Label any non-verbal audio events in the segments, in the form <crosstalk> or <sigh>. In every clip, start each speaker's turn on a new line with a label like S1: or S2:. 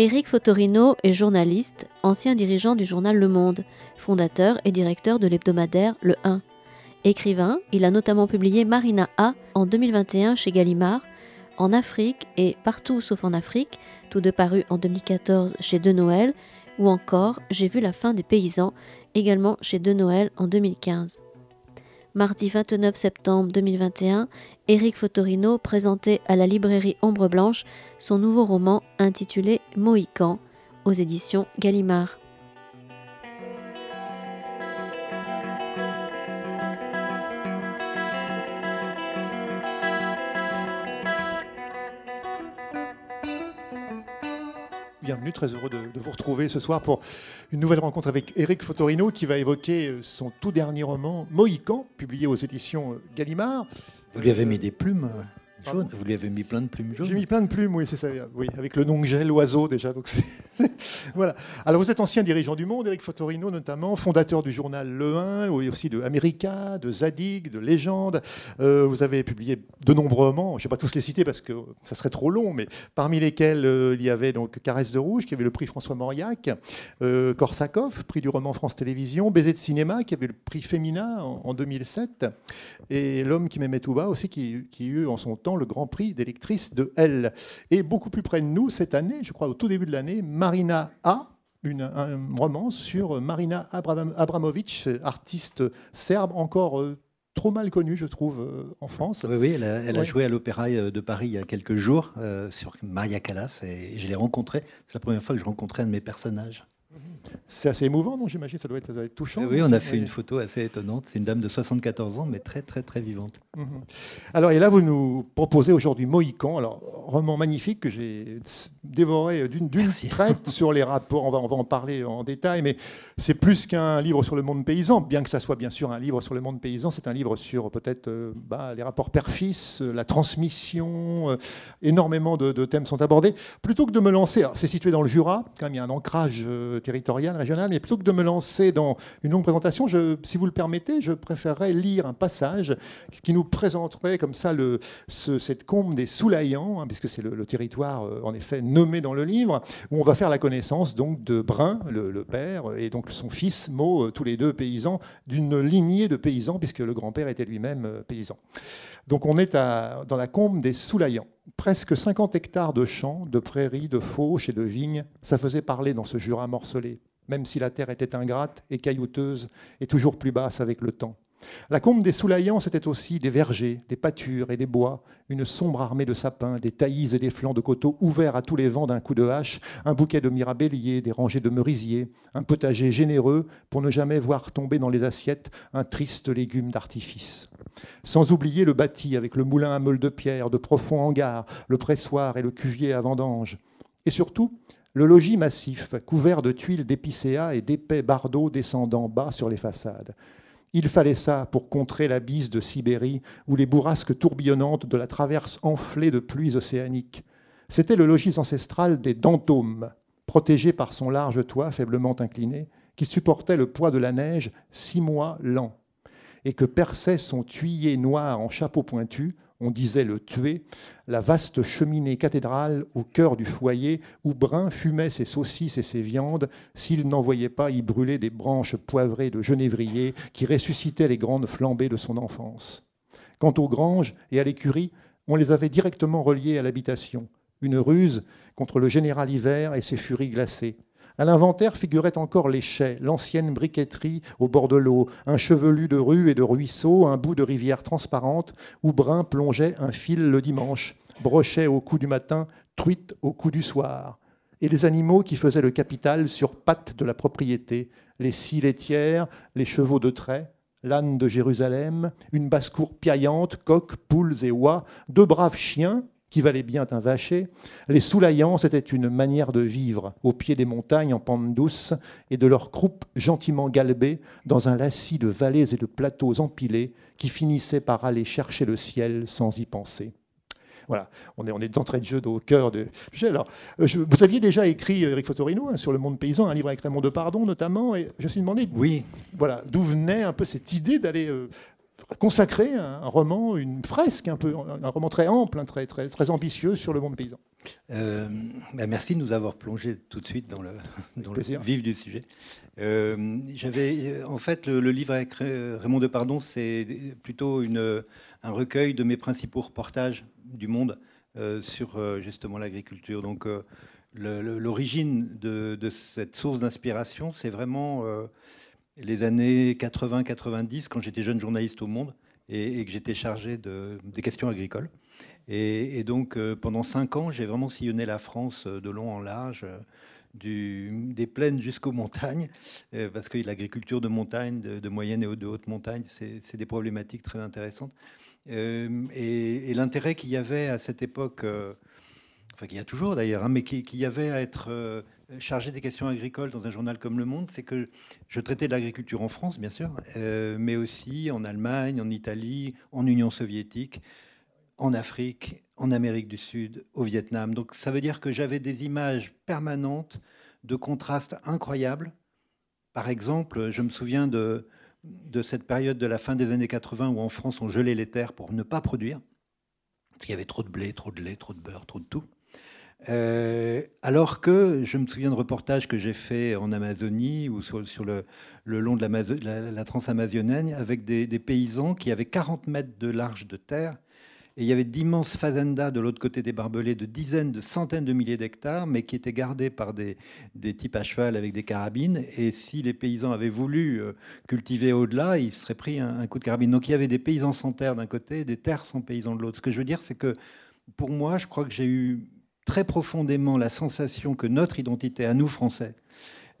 S1: Éric Fotorino est journaliste, ancien dirigeant du journal Le Monde, fondateur et directeur de l'hebdomadaire Le 1. Écrivain, il a notamment publié Marina A en 2021 chez Gallimard, En Afrique et Partout sauf en Afrique, tous deux parus en 2014 chez De Noël, ou encore J'ai vu la fin des paysans, également chez De Noël en 2015. Mardi 29 septembre 2021, Éric Fotorino présentait à la librairie Ombre Blanche son nouveau roman intitulé Mohican aux éditions Gallimard.
S2: Bienvenue, très heureux de, vous retrouver ce soir pour une nouvelle rencontre avec Éric Fotorino qui va évoquer euh, son tout dernier roman, Mohican, publié aux éditions Gallimard.
S3: Vous lui avez mis des plumes vous lui avez mis plein de plumes jaunes
S2: J'ai mis plein de plumes, oui, c'est ça. Oui, avec le nom que j'ai, l'oiseau déjà. Donc <laughs> voilà. Alors vous êtes ancien dirigeant du Monde, Eric Fotorino notamment, fondateur du journal Le 1, oui, aussi de America, de Zadig, de Légende. Euh, vous avez publié de nombreux romans. Je ne vais pas tous les citer parce que ça serait trop long, mais parmi lesquels euh, il y avait donc Caresse de rouge, qui avait le prix François Mauriac, euh, Korsakov, prix du roman France Télévisions, Baiser de cinéma, qui avait le prix Femina en, 2007, et L'homme qui m'aimait tout bas aussi, qui, qui eut en son temps le Grand Prix d'électrice de L. Et beaucoup plus près de nous, cette année, je crois au tout début de l'année, Marina A, une, un roman sur Marina Abramovic, artiste serbe encore euh, trop mal connue, je trouve, euh, en France.
S3: Oui, oui elle a, joué à l'Opéra euh, de Paris il y a quelques jours sur Maria Callas et je l'ai rencontrée. C'est la première fois que je rencontrais un de mes personnages.
S2: C'est assez émouvant, non J'imagine, ça doit être, touchant.
S3: Oui, on a fait une photo assez étonnante. C'est une dame de 74 ans, mais très, très, très vivante. Mhm.
S2: Alors, et là, vous nous proposez aujourd'hui Mohican, alors roman magnifique que j'ai dévoré d'une <laughs> traite sur les rapports. On va, on va en parler en détail, mais c'est plus qu'un livre sur le monde paysan, bien que ça soit bien sûr un livre sur le monde paysan. C'est un livre sur peut-être euh, bah, les rapports père-fils, euh, la transmission. Euh, énormément de, de, thèmes sont abordés. Plutôt que de me lancer, c'est situé dans le Jura, quand même, il y a un ancrage territorial régionale, mais plutôt que de me lancer dans une longue présentation, si vous le permettez, je préférerais lire un passage qui nous présenterait comme ça le, cette combe des Soulaillants, hein, puisque c'est le, territoire euh, en effet nommé dans le livre, où on va faire la connaissance donc de Brun, le, père, et donc son fils, Mo, euh, tous les deux paysans, d'une lignée de paysans, puisque le grand-père était lui-même euh, paysan. Donc on est dans la combe des Soulaillants. Presque 50 hectares de champs, de prairies, de fauches et de vignes, ça faisait parler dans ce Jura morcelé même si la terre était ingrate et caillouteuse et toujours plus basse avec le temps. La combe des Soulaillants, c'était aussi des vergers, des pâtures et des bois, une sombre armée de sapins, des taillis et des flancs de coteaux ouverts à tous les vents d'un coup de hache, un bouquet de mirabelliers, des rangées de merisiers, un potager généreux pour ne jamais voir tomber dans les assiettes un triste légume d'artifice. Sans oublier le bâti avec le moulin à meule de pierre, de profonds hangars, le pressoir et le cuvier à vendange. Et surtout, le logis massif, couvert de tuiles d'épicéa et d'épais bardeaux descendant bas sur les façades. Il fallait ça pour contrer la bise de Sibérie ou les bourrasques tourbillonnantes de la traverse enflée de pluies océaniques. C'était le logis ancestral des Dantômes, protégé par son large toit faiblement incliné, qui supportait le poids de la neige six mois lent, et que perçait son tuyé noir en chapeau pointu on disait le tuer, la vaste cheminée cathédrale au cœur du foyer où Brun fumait ses saucisses et ses viandes s'il n'en voyait pas y brûler des branches poivrées de genévrier qui ressuscitaient les grandes flambées de son enfance. Quant aux granges et à l'écurie, on les avait directement reliées à l'habitation, une ruse contre le général hiver et ses furies glacées. À l'inventaire figuraient encore les chais, l'ancienne briqueterie au bord de l'eau, un chevelu de rues et de ruisseaux, un bout de rivière transparente où Brun plongeait un fil le dimanche, brochet au coup du matin, truite au coup du soir. Et les animaux qui faisaient le capital sur pattes de la propriété, les scies laitières, les chevaux de trait, l'âne de Jérusalem, une basse-cour piaillante, coqs, poules et oies, deux braves chiens, qui valait bien un vacher, les soulaillants, c'était une manière de vivre au pied des montagnes en pente douce et de leurs croupes gentiment galbées dans un lacis de vallées et de plateaux empilés qui finissaient par aller chercher le ciel sans y penser. Voilà, on est, on est d'entrée de jeu au cœur de. Alors, euh, vous aviez déjà écrit, Eric Fotorino, hein, sur le monde paysan, un livre avec Raymond Depardon notamment, et je me suis demandé
S3: oui.
S2: voilà, d'où venait un peu cette idée d'aller euh, consacré un, roman, une fresque un peu, un roman très ample, très, très, très ambitieux sur le monde paysan.
S3: Euh, bah, merci de nous avoir plongé tout de suite dans le, <laughs> dans le vif du sujet. Euh, j'avais, en fait, le, livre avec Raymond Depardon, c'est plutôt une, un recueil de mes principaux reportages du monde euh, sur justement l'agriculture. Donc, l'origine de, de, cette source d'inspiration, c'est vraiment les années 80-90, quand j'étais jeune journaliste au Monde et, que j'étais chargé de, des questions agricoles. Et, donc, euh, pendant cinq ans, j'ai vraiment sillonné la France euh, de long en large, euh, des plaines jusqu'aux montagnes, parce que l'agriculture de montagne, de, moyenne et de haute montagne, c'est des problématiques très intéressantes. et, l'intérêt qu'il y avait à cette époque, enfin qu'il y a toujours d'ailleurs, hein, mais qu'il y avait à être chargé des questions agricoles dans un journal comme Le Monde, c'est que je traitais de l'agriculture en France, bien sûr, euh, mais aussi en Allemagne, en Italie, en Union soviétique, en Afrique, en Amérique du Sud, au Vietnam. Donc ça veut dire que j'avais des images permanentes de contrastes incroyables. Par exemple, je me souviens de, de cette période de la fin des années 80 où en France on gelait les terres pour ne pas produire, parce qu'il y avait trop de blé, trop de lait, trop de beurre, trop de tout. Euh, alors que je me souviens de reportages que j'ai fait en Amazonie ou sur, le, long de la, la, transamazonienne avec des, paysans qui avaient 40 mètres de large de terre et il y avait d'immenses fazendas de l'autre côté des barbelés de dizaines, de centaines de milliers d'hectares, mais qui étaient gardés par des, types à cheval avec des carabines. Et si les paysans avaient voulu euh, cultiver au-delà, ils seraient pris un, un, coup de carabine. Donc il y avait des paysans sans terre d'un côté et des terres sans paysans de l'autre. Ce que je veux dire, c'est que pour moi, je crois que j'ai eu très profondément la sensation que notre identité à nous Français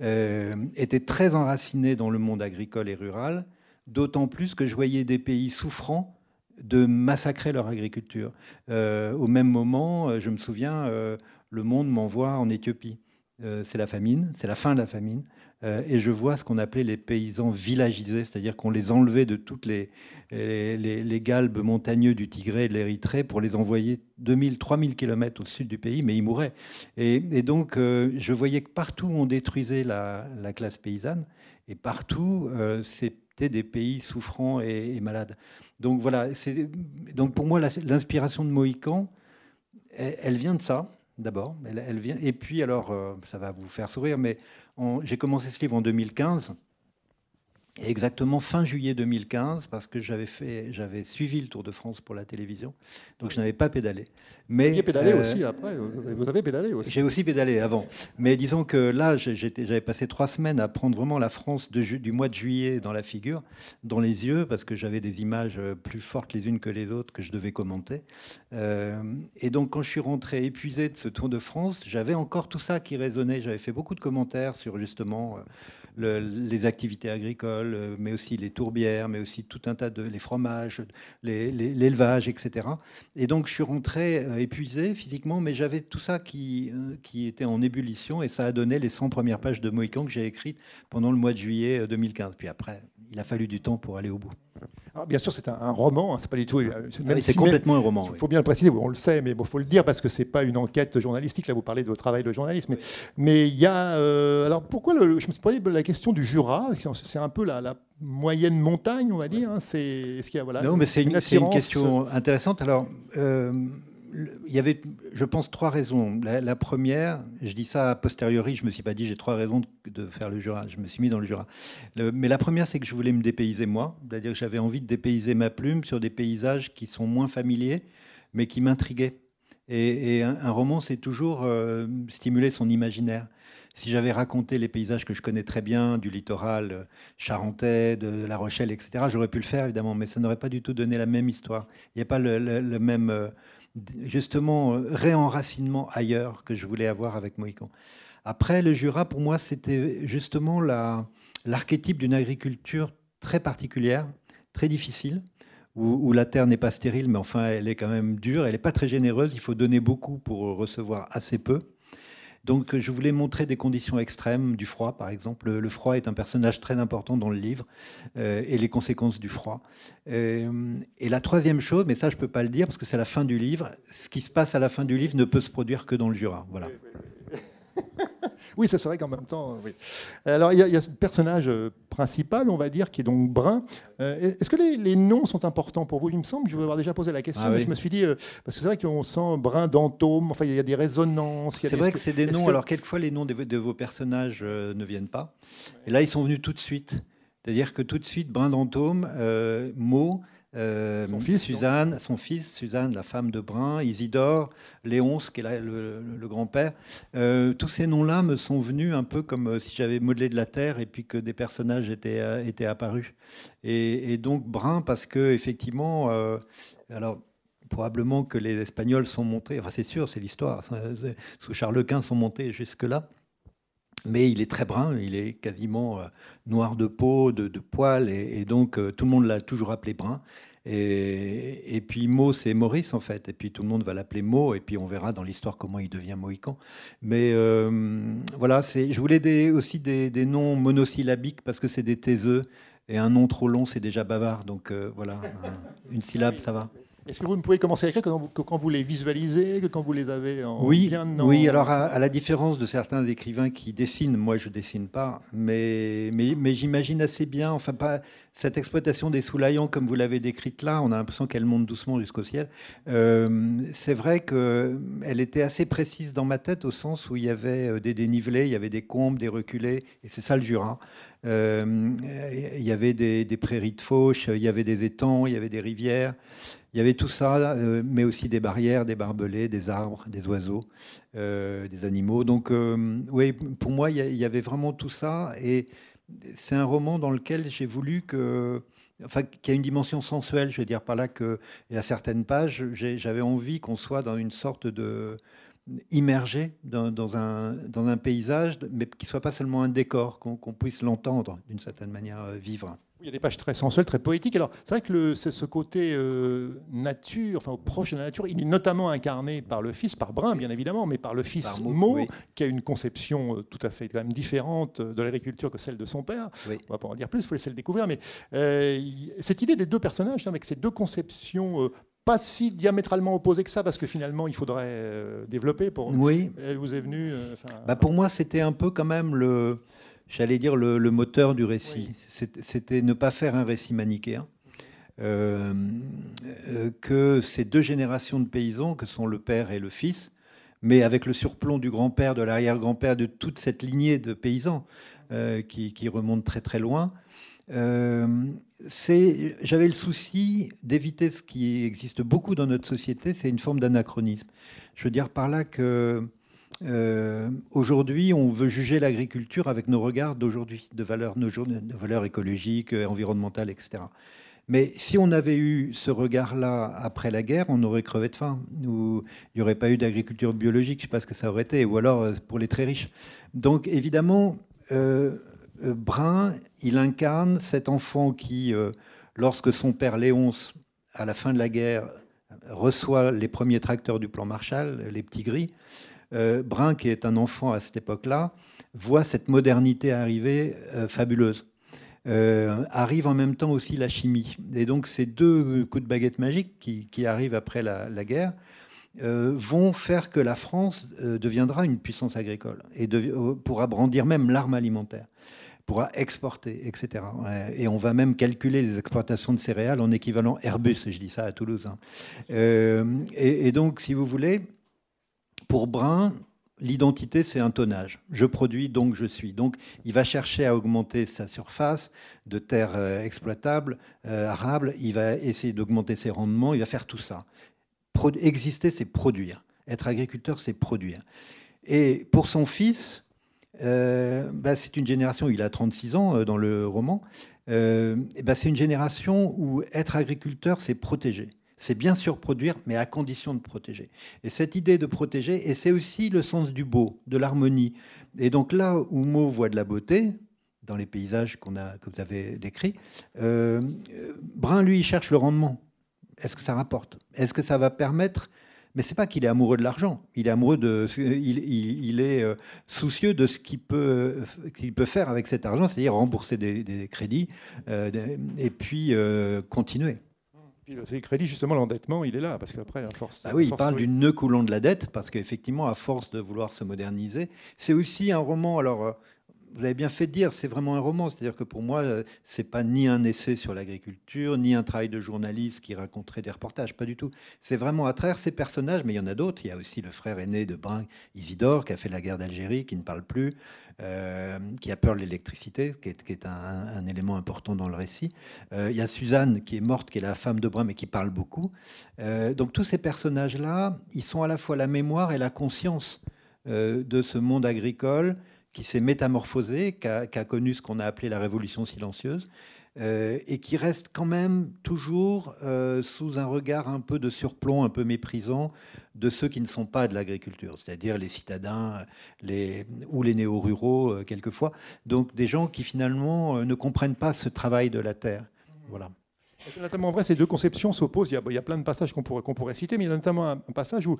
S3: euh, était très enracinée dans le monde agricole et rural, d'autant plus que je voyais des pays souffrants de massacrer leur agriculture. Euh, au même moment, euh, je me souviens, le monde m'envoie en Éthiopie. C'est la famine, c'est la fin de la famine. Euh, et je vois ce qu'on appelait les paysans villagisés, c'est-à-dire qu'on les enlevait de toutes les, galbes montagneux du Tigré et de l'Érythrée pour les envoyer 2000, 3000 km au sud du pays, mais ils mouraient. Et, donc, euh, je voyais que partout on détruisait la, classe paysanne, et partout, euh, c'était des pays souffrants et, malades. Donc voilà, donc pour moi, l'inspiration de Mohican, elle, vient de ça, d'abord. Elle, vient, et puis, alors, ça va vous faire sourire, mais j'ai commencé ce livre en 2015 exactement fin juillet 2015, parce que j'avais fait, j'avais suivi le Tour de France pour la télévision, donc je n'avais pas pédalé.
S2: Mais vous pédalé euh, aussi après. Vous avez pédalé aussi.
S3: J'ai aussi pédalé avant. Mais disons que là, j'avais passé trois semaines à prendre vraiment la France du mois de juillet dans la figure, dans les yeux, parce que j'avais des images euh, plus fortes les unes que les autres que je devais commenter. Euh, et donc, quand je suis rentré épuisé de ce Tour de France, j'avais encore tout ça qui résonnait. J'avais fait beaucoup de commentaires sur justement les activités agricoles, euh, mais aussi les tourbières, mais aussi tout un tas de les fromages, l'élevage, etc. Et donc je suis rentré euh, épuisé physiquement, mais j'avais tout ça qui, euh, qui était en ébullition et ça a donné les 100 premières pages de Mohican que j'ai écrites pendant le mois de juillet 2015. Puis après, il a fallu du temps pour aller au bout.
S2: Ah, bien sûr, c'est un, roman, hein, c'est pas du tout.
S3: C'est ah complètement un roman.
S2: Il faut bien le préciser, on le sait, mais il faut le dire parce que c'est pas une enquête journalistique. Là, vous parlez de votre travail de journaliste, mais il y a. Euh, alors pourquoi Je me suis posé la question du Jura. C'est un peu la, moyenne montagne, on va dire. Hein, c'est ce qu'il y a voilà.
S3: Non, mais c'est une, une, question intéressante. Alors. Euh, il y avait, je pense, trois raisons. La, première, je dis ça a posteriori, je ne me suis pas dit j'ai trois raisons de, faire le Jura. Je me suis mis dans le Jura. mais la première, c'est que je voulais me dépayser moi. C'est-à-dire que j'avais envie de dépayser ma plume sur des paysages qui sont moins familiers, mais qui m'intriguaient. Et, un, roman, c'est toujours euh, stimuler son imaginaire. Si j'avais raconté les paysages que je connais très bien, du littoral euh, charentais, de La Rochelle, etc., j'aurais pu le faire, évidemment, mais ça n'aurait pas du tout donné la même histoire. Il n'y a pas le, même euh, justement euh, réenracinement ailleurs que je voulais avoir avec Mohican. Après, le Jura, pour moi, c'était justement l'archétype d'une agriculture très particulière, très difficile, où, la terre n'est pas stérile, mais enfin, elle est quand même dure, elle n'est pas très généreuse, il faut donner beaucoup pour recevoir assez peu. Donc je voulais montrer des conditions extrêmes du froid, par exemple. Le, froid est un personnage très important dans le livre euh, et les conséquences du froid. Euh, et la troisième chose, mais ça je ne peux pas le dire parce que c'est la fin du livre, ce qui se passe à la fin du livre ne peut se produire que dans le Jura. Voilà.
S2: Ça serait qu'en même temps. Oui. Alors, il y, a ce personnage euh, principal, on va dire, qui est donc brun. Euh, est-ce que les, noms sont importants pour vous? Il me semble que je vous avoir déjà posé la question, ah mais je me suis dit, euh, parce que c'est vrai qu'on sent brun d'antôme, enfin, il y a des résonances.
S3: C'est vrai que c'est des noms, alors quelquefois les noms de, vos personnages ne viennent pas. Et là, ils sont venus tout de suite. C'est-à-dire que tout de suite, Brin d'Antôme, euh, Mo, euh, son fils, Suzanne, son fils, Suzanne, la femme de Brin, Isidore, Léonce, qui est le, grand-père. Euh, tous ces noms-là me sont venus un peu comme si j'avais modelé de la terre et puis que des personnages étaient, étaient apparus. Et, donc Brin, parce que effectivement, alors probablement que les Espagnols sont montés, enfin c'est sûr, c'est l'histoire, sous Charles Quint sont montés jusque-là mais il est très brun, il est quasiment euh, noir de peau, de, poils, et, donc euh, tout le monde l'a toujours appelé brun. Et, puis Mo, c'est Maurice en fait, et puis tout le monde va l'appeler Mo, et puis on verra dans l'histoire comment il devient Mohican. Mais euh, voilà, je voulais aussi des, noms monosyllabiques parce que c'est des taiseux, et un nom trop long, c'est déjà bavard, donc voilà, une syllabe, ça va.
S2: Est-ce que vous ne pouvez commencer à écrire quand vous, quand vous les visualisez, que quand vous les avez en
S3: oui, bien Oui, alors à, la différence de certains écrivains qui dessinent, moi je dessine pas, mais, mais, mais j'imagine assez bien, enfin pas cette exploitation des soulaillants comme vous l'avez décrite là, on a l'impression qu'elle monte doucement jusqu'au ciel. Euh, c'est vrai qu'elle était assez précise dans ma tête au sens où il y avait euh, des dénivelés, il y avait des combes, des reculés, et c'est ça le Jura. Euh, il y avait des, des, prairies de fauche, il y avait des étangs, il y avait des rivières. Il y avait tout ça, euh, mais aussi des barrières, des barbelés, des arbres, des oiseaux, euh, des animaux. Donc, euh, oui, pour moi, il y, avait vraiment tout ça. Et c'est un roman dans lequel j'ai voulu que. Enfin, qui a une dimension sensuelle, je veux dire par là que, y a certaines pages, j'avais envie qu'on soit dans une sorte de immergé dans, un, dans un paysage, mais qui soit pas seulement un décor, qu'on puisse l'entendre d'une certaine manière vivre
S2: il y a des pages très sensuelles, très poétiques. Alors, c'est vrai que le, ce côté euh, nature, enfin proche de la nature, il est notamment incarné par le fils, par Brun, bien évidemment, mais par le fils Mo, qui a une conception euh, tout à fait quand même différente de l'agriculture que celle de son père. On On va pas en dire plus, il faut laisser le découvrir. Mais euh, cette idée des deux personnages, avec ces deux conceptions pas si diamétralement opposées que ça, parce que finalement, il faudrait développer pour.
S3: Oui.
S2: Elle vous est venue.
S3: bah pour moi, c'était un peu quand même le j'allais dire, le, moteur du récit. C'était ne pas faire un récit manichéen. Euh, euh, que ces deux générations de paysans, que sont le père et le fils, mais avec le surplomb du grand-père, de l'arrière-grand-père, de toute cette lignée de paysans euh, qui, qui, remonte très très loin, j'avais le souci d'éviter ce qui existe beaucoup dans notre société, c'est une forme d'anachronisme. Je veux dire par là que euh, aujourd'hui, on veut juger l'agriculture avec nos regards d'aujourd'hui, de valeurs, valeurs écologiques, euh, environnementales, etc. Mais si on avait eu ce regard-là après la guerre, on aurait crevé de faim. il n'y aurait pas eu d'agriculture biologique, je ne sais pas ce que ça aurait été, ou alors euh, pour les très riches. Donc évidemment, Brun, il incarne cet enfant qui, lorsque son père Léonce, à la fin de la guerre, reçoit les premiers tracteurs du plan Marshall, les petits gris, euh, Brun, qui est un enfant à cette époque-là, voit cette modernité arriver euh, fabuleuse. Euh, arrive en même temps aussi la chimie. Et donc ces deux coups de baguette magique qui, arrivent après la, guerre vont faire que la France deviendra une puissance agricole et pourra brandir même l'arme alimentaire pourra exporter, etc. Et on va même calculer les exportations de céréales en équivalent Airbus, je dis ça à Toulouse. Hein. et, donc, si vous voulez, pour Brun, l'identité, c'est un tonnage. Je produis, donc je suis. Donc, il va chercher à augmenter sa surface de terre euh, exploitable, euh, arable. Il va essayer d'augmenter ses rendements. Il va faire tout ça. exister, c'est produire. Être agriculteur, c'est produire. Et pour son fils, euh, bah, c'est une génération, il a 36 ans dans le roman, bah, c'est une génération où être agriculteur, c'est protéger c'est bien sûr produire, mais à condition de protéger. Et cette idée de protéger, et c'est aussi le sens du beau, de l'harmonie. Et donc là où Mo voit de la beauté, dans les paysages que vous avez décrits, euh, Brun, lui, cherche le rendement. Est-ce que ça rapporte? Est-ce que ça va permettre? Mais c'est pas qu'il est amoureux de l'argent. Il est amoureux de, il, est euh, soucieux de ce qu'il peut, peut faire avec cet argent, c'est-à-dire rembourser des, crédits euh, et puis continuer.
S2: C'est crédit, justement, l'endettement, il est là, parce qu'après, à force.
S3: Ah oui, il parle d'une nœud coulant de la dette, parce qu'effectivement, à force de vouloir se moderniser, c'est aussi un roman. Alors, euh, vous avez bien fait de dire, c'est vraiment un roman. C'est-à-dire que pour moi, euh, c'est pas ni un essai sur l'agriculture, ni un travail de journaliste qui raconterait des reportages, pas du tout. C'est vraiment à travers ces personnages, mais il y en a d'autres. Il y a aussi le frère aîné de Brun, Isidore, qui a fait la guerre d'Algérie, qui ne parle plus, euh, qui a peur de l'électricité, qui est, un, élément important dans le récit. Euh, il y a Suzanne, qui est morte, qui est la femme de Brun, mais qui parle beaucoup. donc tous ces personnages-là, ils sont à la fois la mémoire et la conscience de ce monde agricole qui s'est métamorphosé, qui a, connu ce qu'on a appelé la révolution silencieuse, euh, et qui reste quand même toujours euh, sous un regard un peu de surplomb, un peu méprisant de ceux qui ne sont pas de l'agriculture, c'est-à-dire les citadins ou les néo-ruraux euh, quelquefois. Donc des gens qui finalement ne comprennent pas ce travail de la terre. Voilà.
S2: C'est notamment vrai, ces deux conceptions s'opposent. Il, y a plein de passages qu'on pourrait, pourrait, citer, mais il y a notamment un passage où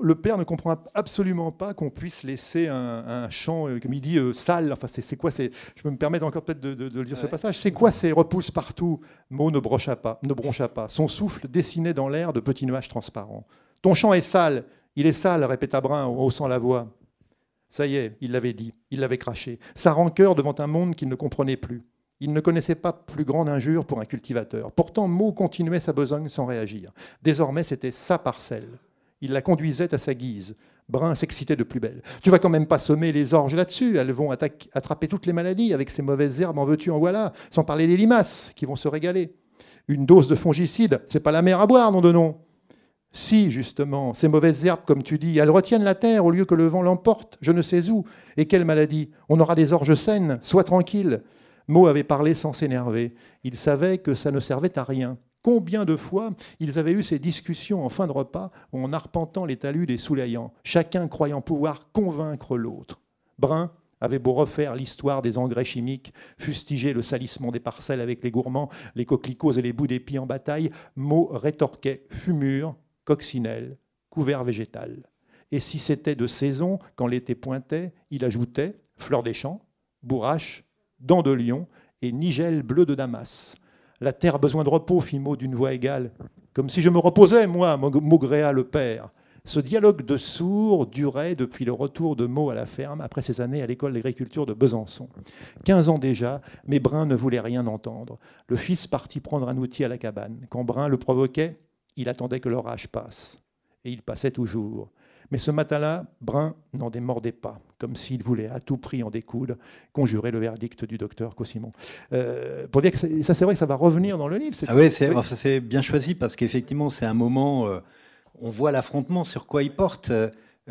S2: le père ne comprend absolument pas qu'on puisse laisser un, champ, euh, comme il dit, euh, sale. Enfin, c'est quoi Je me me permettre encore peut-être de, de, lire ce passage. C'est quoi ces repousses partout? Mot ne broncha pas, ne broncha pas. Son souffle dessinait dans l'air de petits nuages transparents. Ton champ est sale. Il est sale, répéta Brun en haussant la voix. Ça y est, il l'avait dit, il l'avait craché. Sa rancœur devant un monde qu'il ne comprenait plus. Il ne connaissait pas plus grande injure pour un cultivateur. Pourtant, Mo continuait sa besogne sans réagir. Désormais, c'était sa parcelle. Il la conduisait à sa guise. Brun s'excitait de plus belle. Tu vas quand même pas sommer les orges là-dessus. Elles vont attraper toutes les maladies avec ces mauvaises herbes, en veux-tu, en voilà. Sans parler des limaces qui vont se régaler. Une dose de fongicide, c'est pas la mer à boire, nom de nom. Si, justement, ces mauvaises herbes, comme tu dis, elles retiennent la terre au lieu que le vent l'emporte, je ne sais où. Et quelle maladie? On aura des orges saines, sois tranquille. Mo avait parlé sans s'énerver. Il savait que ça ne servait à rien. Combien de fois ils avaient eu ces discussions en fin de repas en arpentant les talus des Soulayants, chacun croyant pouvoir convaincre l'autre. Brun avait beau refaire l'histoire des engrais chimiques, fustiger le salissement des parcelles avec les gourmands, les coquelicots et les bouts d'épis en bataille, Mo rétorquait fumure, coccinelle, couvert végétal. Et si c'était de saison, quand l'été pointait, il ajoutait fleurs des champs, bourrache, dents de lion et nigel bleu de Damas. La terre a besoin de repos, fit Maud d'une voix égale. Comme si je me reposais, moi, maugréa le père. Ce dialogue de sourds durait depuis le retour de Meaux à la ferme, après ses années à l'école d'agriculture de Besançon. Quinze ans déjà, mais Brun ne voulait rien entendre. Le fils partit prendre un outil à la cabane. Quand Brun le provoquait, il attendait que l'orage passe. Et il passait toujours. Mais ce matin-là, Brun n'en démordait pas, comme s'il voulait à tout prix en découdre, conjurer le verdict du docteur Cosimon. Euh, pour dire que ça, c'est vrai que ça va revenir dans le livre.
S3: Ah oui, c'est bien choisi parce qu'effectivement, c'est un moment. Euh, on voit l'affrontement sur quoi il porte.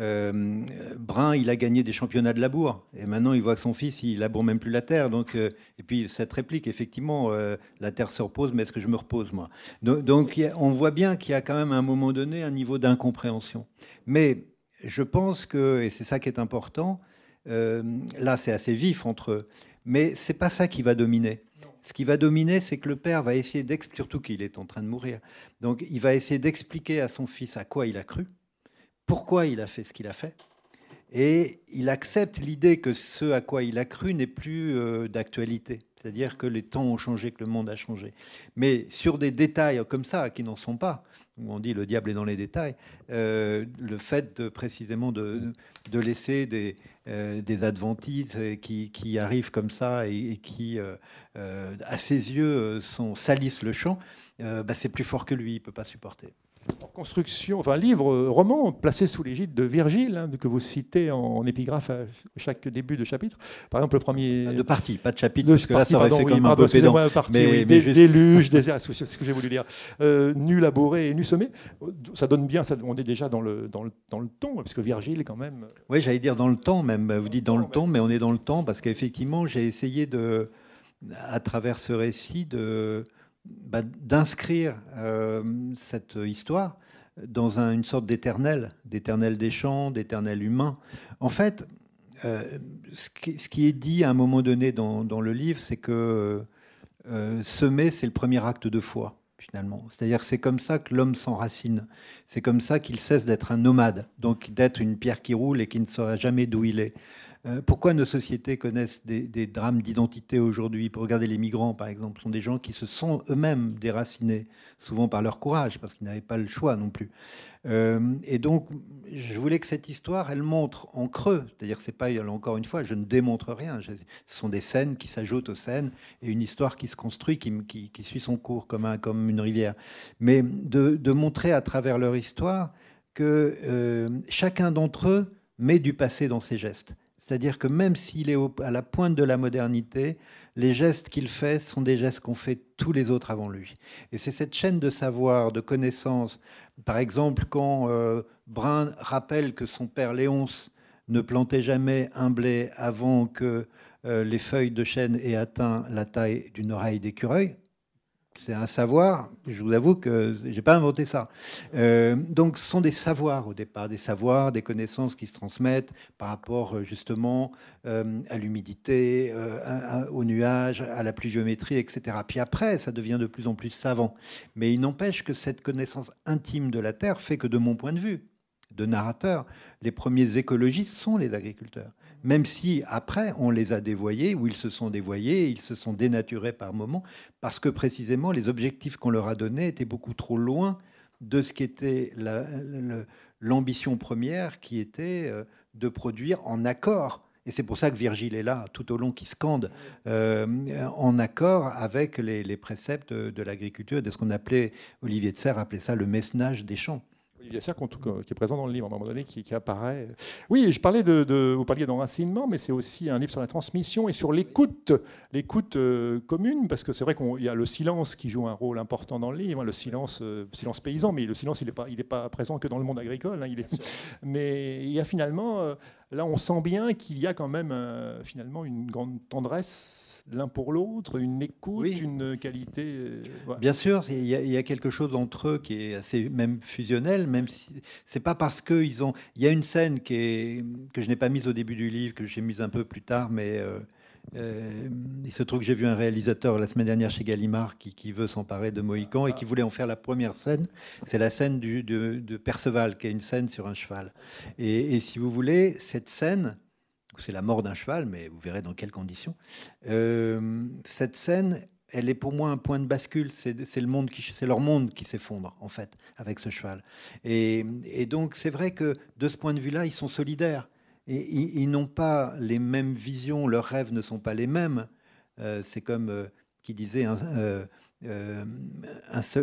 S3: Euh, Brun, il a gagné des championnats de labour, et maintenant il voit que son fils, il laboure même plus la terre. Donc, et puis cette réplique, effectivement, la terre se repose, mais est-ce que je me repose moi? Donc, donc on voit bien qu'il y a quand même à un moment donné un niveau d'incompréhension. Mais je pense que, et c'est ça qui est important, euh, là c'est assez vif entre eux, mais c'est pas ça qui va dominer. Ce qui va dominer, c'est que le père va essayer d'expliquer, surtout qu'il est en train de mourir, donc il va essayer d'expliquer à son fils à quoi il a cru, pourquoi il a fait ce qu'il a fait, et il accepte l'idée que ce à quoi il a cru n'est plus euh, d'actualité. C'est-à-dire que les temps ont changé, que le monde a changé. Mais sur des détails comme ça, qui n'en sont pas, où on dit le diable est dans les détails, euh, le fait de, précisément de, de laisser des, euh, des qui, qui, arrivent comme ça et, qui, euh, à ses yeux, sont, salissent le champ, bah, c'est plus fort que lui, il ne peut pas supporter
S2: construction, enfin livre, euh, roman placé sous l'égide de Virgile, hein, que vous citez en, épigraphe à chaque début de chapitre. Par exemple, le premier.
S3: De partie, pas de chapitre, de parce que là, ça aurait fait comme un peu pédant.
S2: Partie, mais, oui, déluge, désert, c'est ce que j'ai voulu dire. Euh, nu labouré et nu semé. Ça donne bien, ça, on est déjà dans le, dans, le, dans le ton, parce que Virgile, quand même.
S3: Oui, j'allais dire dans le temps même. Vous dites dans le temps, mais on est dans le temps, parce qu'effectivement, j'ai essayé de, à travers ce récit, de bah, d'inscrire euh, cette histoire dans une sorte d'éternel, d'éternel des champs, d'éternel humain. En fait, euh, ce, qui, est dit à un moment donné dans, le livre, c'est que euh, semer, c'est le premier acte de foi, finalement. C'est-à-dire que c'est comme ça que l'homme s'enracine. C'est comme ça qu'il cesse d'être un nomade, donc d'être une pierre qui roule et qui ne saura jamais d'où il est. Euh, pourquoi nos sociétés connaissent des, drames d'identité aujourd'hui? Pour regarder les migrants, par exemple, sont des gens qui se sont eux-mêmes déracinés, souvent par leur courage, parce qu'ils n'avaient pas le choix non plus. Euh, et donc, je voulais que cette histoire, elle montre en creux, c'est-à-dire c'est pas, encore une fois, je ne démontre rien, ce sont des scènes qui s'ajoutent aux scènes et une histoire qui se construit, qui, suit son cours comme une rivière. Mais de, montrer à travers leur histoire que euh, chacun d'entre eux met du passé dans ses gestes. C'est-à-dire que même s'il est à la pointe de la modernité, les gestes qu'il fait sont des gestes qu'ont fait tous les autres avant lui. Et c'est cette chaîne de savoir, de connaissance. Par exemple, quand euh, Brun rappelle que son père Léonce ne plantait jamais un blé avant que euh, les feuilles de chêne aient atteint la taille d'une oreille d'écureuil, c'est un savoir, je vous avoue que je n'ai pas inventé ça. Euh, donc ce sont des savoirs au départ, des savoirs, des connaissances qui se transmettent par rapport euh, justement euh, à l'humidité, au nuage, à la pluviométrie, etc. Puis après, ça devient de plus en plus savant. Mais il n'empêche que cette connaissance intime de la Terre fait que de mon point de vue, de narrateur, les premiers écologistes sont les agriculteurs même si après on les a dévoyés, ou ils se sont dévoyés, ils se sont dénaturés par moments, parce que précisément les objectifs qu'on leur a donnés étaient beaucoup trop loin de ce qui était l'ambition première, qui était euh, de produire en accord. Et c'est pour ça que Virgile est là tout au long, qui scande euh, en accord avec les, préceptes de l'agriculture, de ce qu'on appelait, Olivier de Serres appelait ça le mesnage des champs.
S2: Il y a ça qui est présent dans le livre à un moment donné, qui, apparaît. Oui, je parlais de, vous parliez d'enracinement, mais c'est aussi un livre sur la transmission et sur l'écoute, l'écoute euh, commune, parce que c'est vrai qu'il y a le silence qui joue un rôle important dans le livre, le silence, euh, silence paysan, mais le silence, il n'est pas, il pas présent que dans le monde agricole. Hein, il est, mais il y a finalement, euh, là, on sent bien qu'il y a quand même finalement une grande tendresse l'un pour l'autre, une écoute, une qualité. Euh,
S3: Bien sûr, il y, a, quelque chose entre eux qui est assez même fusionnel, même si c'est pas parce qu'ils ont. Il y a une scène qui est, que je n'ai pas mise au début du livre, que j'ai mise un peu plus tard, mais. Euh, il se trouve que j'ai vu un réalisateur la semaine dernière chez Gallimard qui, veut s'emparer de Mohican et qui voulait en faire la première scène. C'est la scène de, Perceval, qui est une scène sur un cheval. et si vous voulez, cette scène, c'est la mort d'un cheval, mais vous verrez dans quelles conditions. Euh, cette scène, elle est pour moi un point de bascule. C'est le leur monde qui s'effondre en fait avec ce cheval. Et, donc c'est vrai que de ce point de vue-là, ils sont solidaires. Et ils, n'ont pas les mêmes visions. Leurs rêves ne sont pas les mêmes. Euh, c'est comme euh, qui disait euh,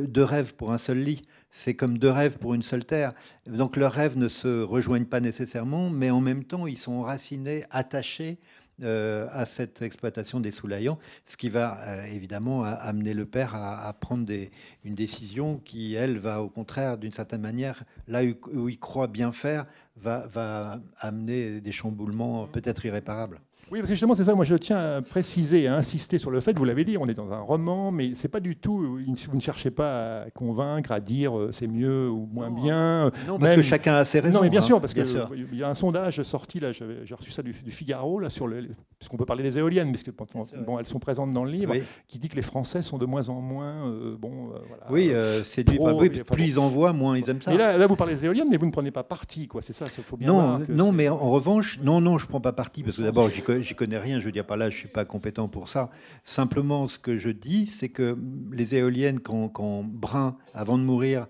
S3: deux rêves pour un seul lit, c'est comme deux rêves pour une seule terre. Donc leurs rêves ne se rejoignent pas nécessairement, mais en même temps, ils sont enracinés, attachés euh, à cette exploitation des soulaillants, ce qui va euh, évidemment amener le père à, prendre des, une décision qui, elle, va au contraire, d'une certaine manière, là où, il croit bien faire, va, va amener des chamboulements peut-être irréparables.
S2: Oui, justement, c'est ça. Moi, je tiens à préciser, à insister sur le fait, vous l'avez dit, on est dans un roman, mais c'est pas du tout. Vous ne cherchez pas à convaincre, à dire euh, c'est mieux ou moins bien.
S3: Non, parce que chacun a ses raisons.
S2: Non, mais bien hein. sûr, parce qu'il y a un sondage sorti, là, j'ai reçu ça du, Figaro, là, sur le. Puisqu'on peut parler des éoliennes, parce que bon, elles sont présentes dans le livre, qui dit que les Français sont de moins en moins. Euh, bon,
S3: euh, voilà, oui, c'est du. Oui, plus ils en voient, moins ils aiment ça.
S2: Et là, là, vous parlez des éoliennes, mais vous ne prenez pas parti, quoi. C'est ça, il faut bien
S3: non,
S2: voir
S3: Non, mais en revanche, non, non, je prends pas parti, parce que d'abord, j'y j'y connais rien. Je veux dire pas là, je suis pas compétent pour ça. Simplement, ce que je dis, c'est que les éoliennes, quand, quand Brun, avant de mourir,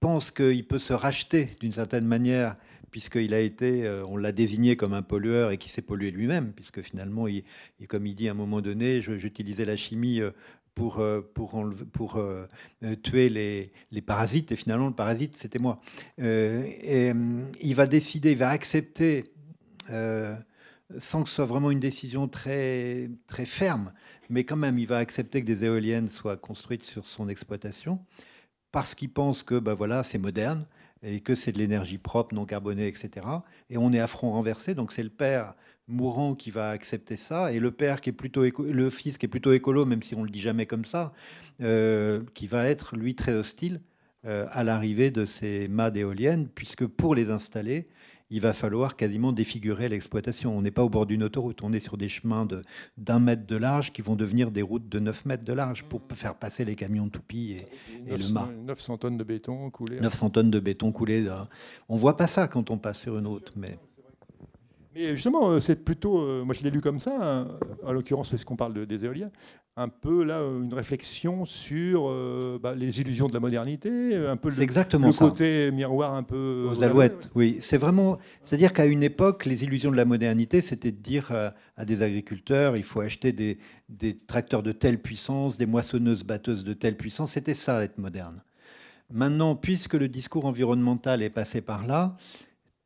S3: pense qu'il peut se racheter d'une certaine manière, puisqu'il a été, euh, on l'a désigné comme un pollueur et qui s'est pollué lui-même, puisque finalement, il, comme il dit à un moment donné, j'utilisais la chimie euh, pour, euh, pour, pour tuer les, les, parasites, et finalement, le parasite, c'était moi. et, il va décider, il va accepter sans que ce soit vraiment une décision très, très ferme, mais quand même, il va accepter que des éoliennes soient construites sur son exploitation, parce qu'il pense que ben voilà, c'est moderne, et que c'est de l'énergie propre, non carbonée, etc. Et on est à front renversé, donc c'est le père mourant qui va accepter ça, et le père qui est plutôt le fils qui est plutôt écolo, même si on le dit jamais comme ça, euh, qui va être lui très hostile euh, à l'arrivée de ces mâts d'éoliennes, puisque pour les installer, il va falloir quasiment défigurer l'exploitation. On n'est pas au bord d'une autoroute, on est sur des chemins d'un mètre de large qui vont devenir des routes de 9 mètres de large pour faire passer les camions toupies et, et, le mât.
S2: 900 tonnes de béton coulé.
S3: 900 tonnes de béton coulé. On voit pas ça quand on passe sur une route, mais...
S2: Mais justement, euh, c'est plutôt, euh, moi je l'ai lu comme ça, hein, en l'occurrence parce qu'on parle des éoliennes, un peu là une réflexion sur euh, bah, les illusions de la modernité, un peu le,
S3: exactement
S2: côté miroir un peu
S3: aux alouettes. Oui, c'est vraiment, c'est-à-dire qu'à une époque, les illusions de la modernité, c'était de dire à des agriculteurs, il faut acheter des, des tracteurs de telle puissance, des moissonneuses batteuses de telle puissance. C'était ça être moderne. Maintenant, puisque le discours environnemental est passé par là,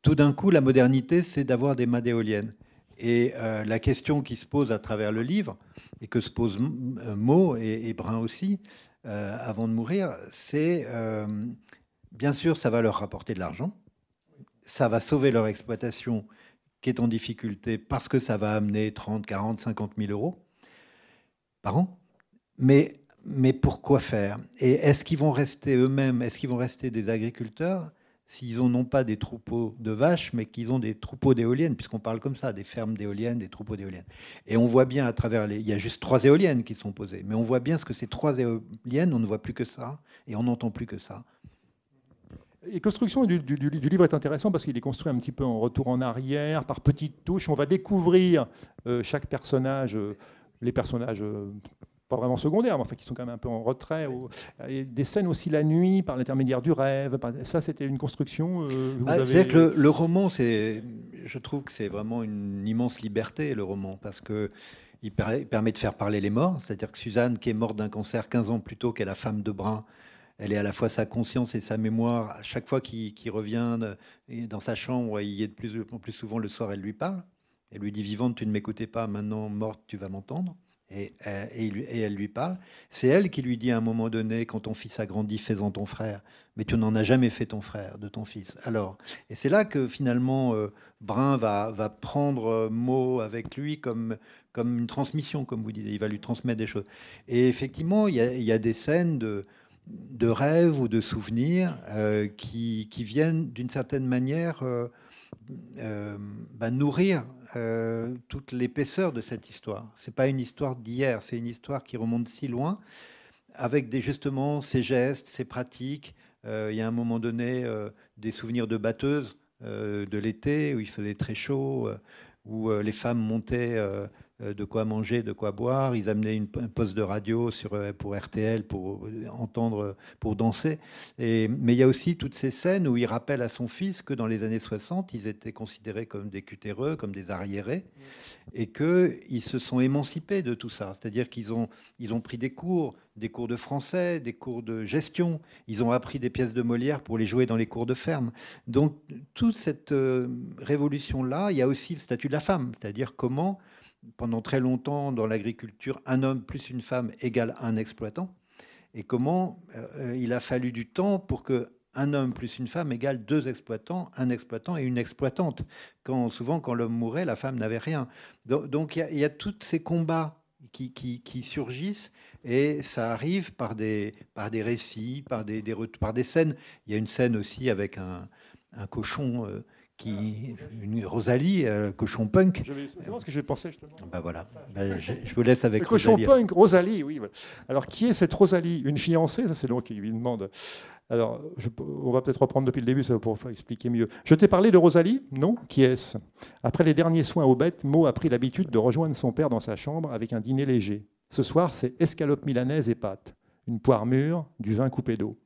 S3: tout d'un coup, la modernité, c'est d'avoir des mâts d'éoliennes. Et euh, la question qui se pose à travers le livre, et que se pose euh, Mo et, Brun aussi, euh, avant de mourir, c'est, bien sûr, ça va leur rapporter de l'argent, ça va sauver leur exploitation qui est en difficulté parce que ça va amener 30, 40, 50 000 euros par an. Mais, mais pourquoi faire? Et est-ce qu'ils vont rester eux-mêmes, est-ce qu'ils vont rester des agriculteurs? S'ils n'ont pas des troupeaux de vaches, mais qu'ils ont des troupeaux d'éoliennes, puisqu'on parle comme ça, des fermes d'éoliennes, des troupeaux d'éoliennes. Et on voit bien à travers les... Il y a juste trois éoliennes qui sont posées, mais on voit bien ce que ces trois éoliennes, on ne voit plus que ça, et on n'entend plus que ça.
S2: Et construction du, livre est intéressant parce qu'il est construit un petit peu en retour en arrière, par petites touches. On va découvrir euh, chaque personnage, euh, les personnages euh, pas vraiment secondaires, mais enfin qui sont quand même un peu en retrait. Et des scènes aussi la nuit par l'intermédiaire du rêve. Ça, c'était une construction.
S3: Euh, bah, cest que le, roman, c'est, je trouve que c'est vraiment une immense liberté, le roman, parce que il permet de faire parler les morts. C'est-à-dire que Suzanne, qui est morte d'un cancer 15 ans plus tôt, qu'est la femme de Brun, elle est à la fois sa conscience et sa mémoire. À chaque fois qu'il revient dans sa chambre, il y est de plus en plus souvent le soir, elle lui parle. Elle lui dit Vivante, tu ne m'écoutais pas, maintenant morte, tu vas m'entendre. Euh, et, elle lui parle. C'est elle qui lui dit à un moment donné, quand ton fils a grandi, fais-en ton frère. Mais tu n'en as jamais fait ton frère, de ton fils. Alors, et c'est là que finalement, euh, Brun va, prendre euh, mot avec lui comme, une transmission, comme vous disiez. Il va lui transmettre des choses. Et effectivement, il y a, des scènes de, rêves ou de souvenirs qui, qui, viennent d'une certaine manière euh, bah, nourrir euh, toute l'épaisseur de cette histoire. C'est pas une histoire d'hier, c'est une histoire qui remonte si loin, avec des, justement ces gestes, ces pratiques. Euh, il y a un moment donné des souvenirs de batteuses de l'été où il faisait très chaud, où les femmes montaient euh, de quoi manger, de quoi boire. Ils amenaient une, un poste de radio euh, pour RTL pour euh, entendre, pour danser. Et, mais il y a aussi toutes ces scènes où il rappelle à son fils que dans les années 60, ils étaient considérés comme des cutéreux, comme des arriérés, et qu'ils se sont émancipés de tout ça. C'est-à-dire qu'ils ont, ils ont pris des cours, des cours de français, des cours de gestion. Ils ont appris des pièces de Molière pour les jouer dans les cours de ferme. Donc toute cette révolution-là, il y a aussi le statut de la femme, c'est-à-dire comment pendant très longtemps dans l'agriculture, un homme plus une femme égale un exploitant, et comment euh, il a fallu du temps pour que un homme plus une femme égale deux exploitants, un exploitant et une exploitante. Quand, souvent, quand l'homme mourait, la femme n'avait rien. Donc il y, a tous ces combats qui, surgissent et ça arrive par des, par des récits, par des, par des scènes. Il y a une scène aussi avec un, un cochon. Euh, qui, une Rosalie, euh, cochon punk.
S2: C'est ce que j'ai pensé justement.
S3: Bah voilà, bah, je, vous laisse avec
S2: Cochon punk, Rosalie, oui. Alors qui est cette Rosalie? Une fiancée Ça c'est l'autre qui lui demande. Alors, on va peut-être reprendre depuis le début, ça va pouvoir expliquer mieux. Je t'ai parlé de Rosalie? Non Qui est-ce? Après les derniers soins aux bêtes, Mo a pris l'habitude de rejoindre son père dans sa chambre avec un dîner léger. Ce soir, c'est escalope milanaise et pâtes, une poire mûre, du vin coupé d'eau.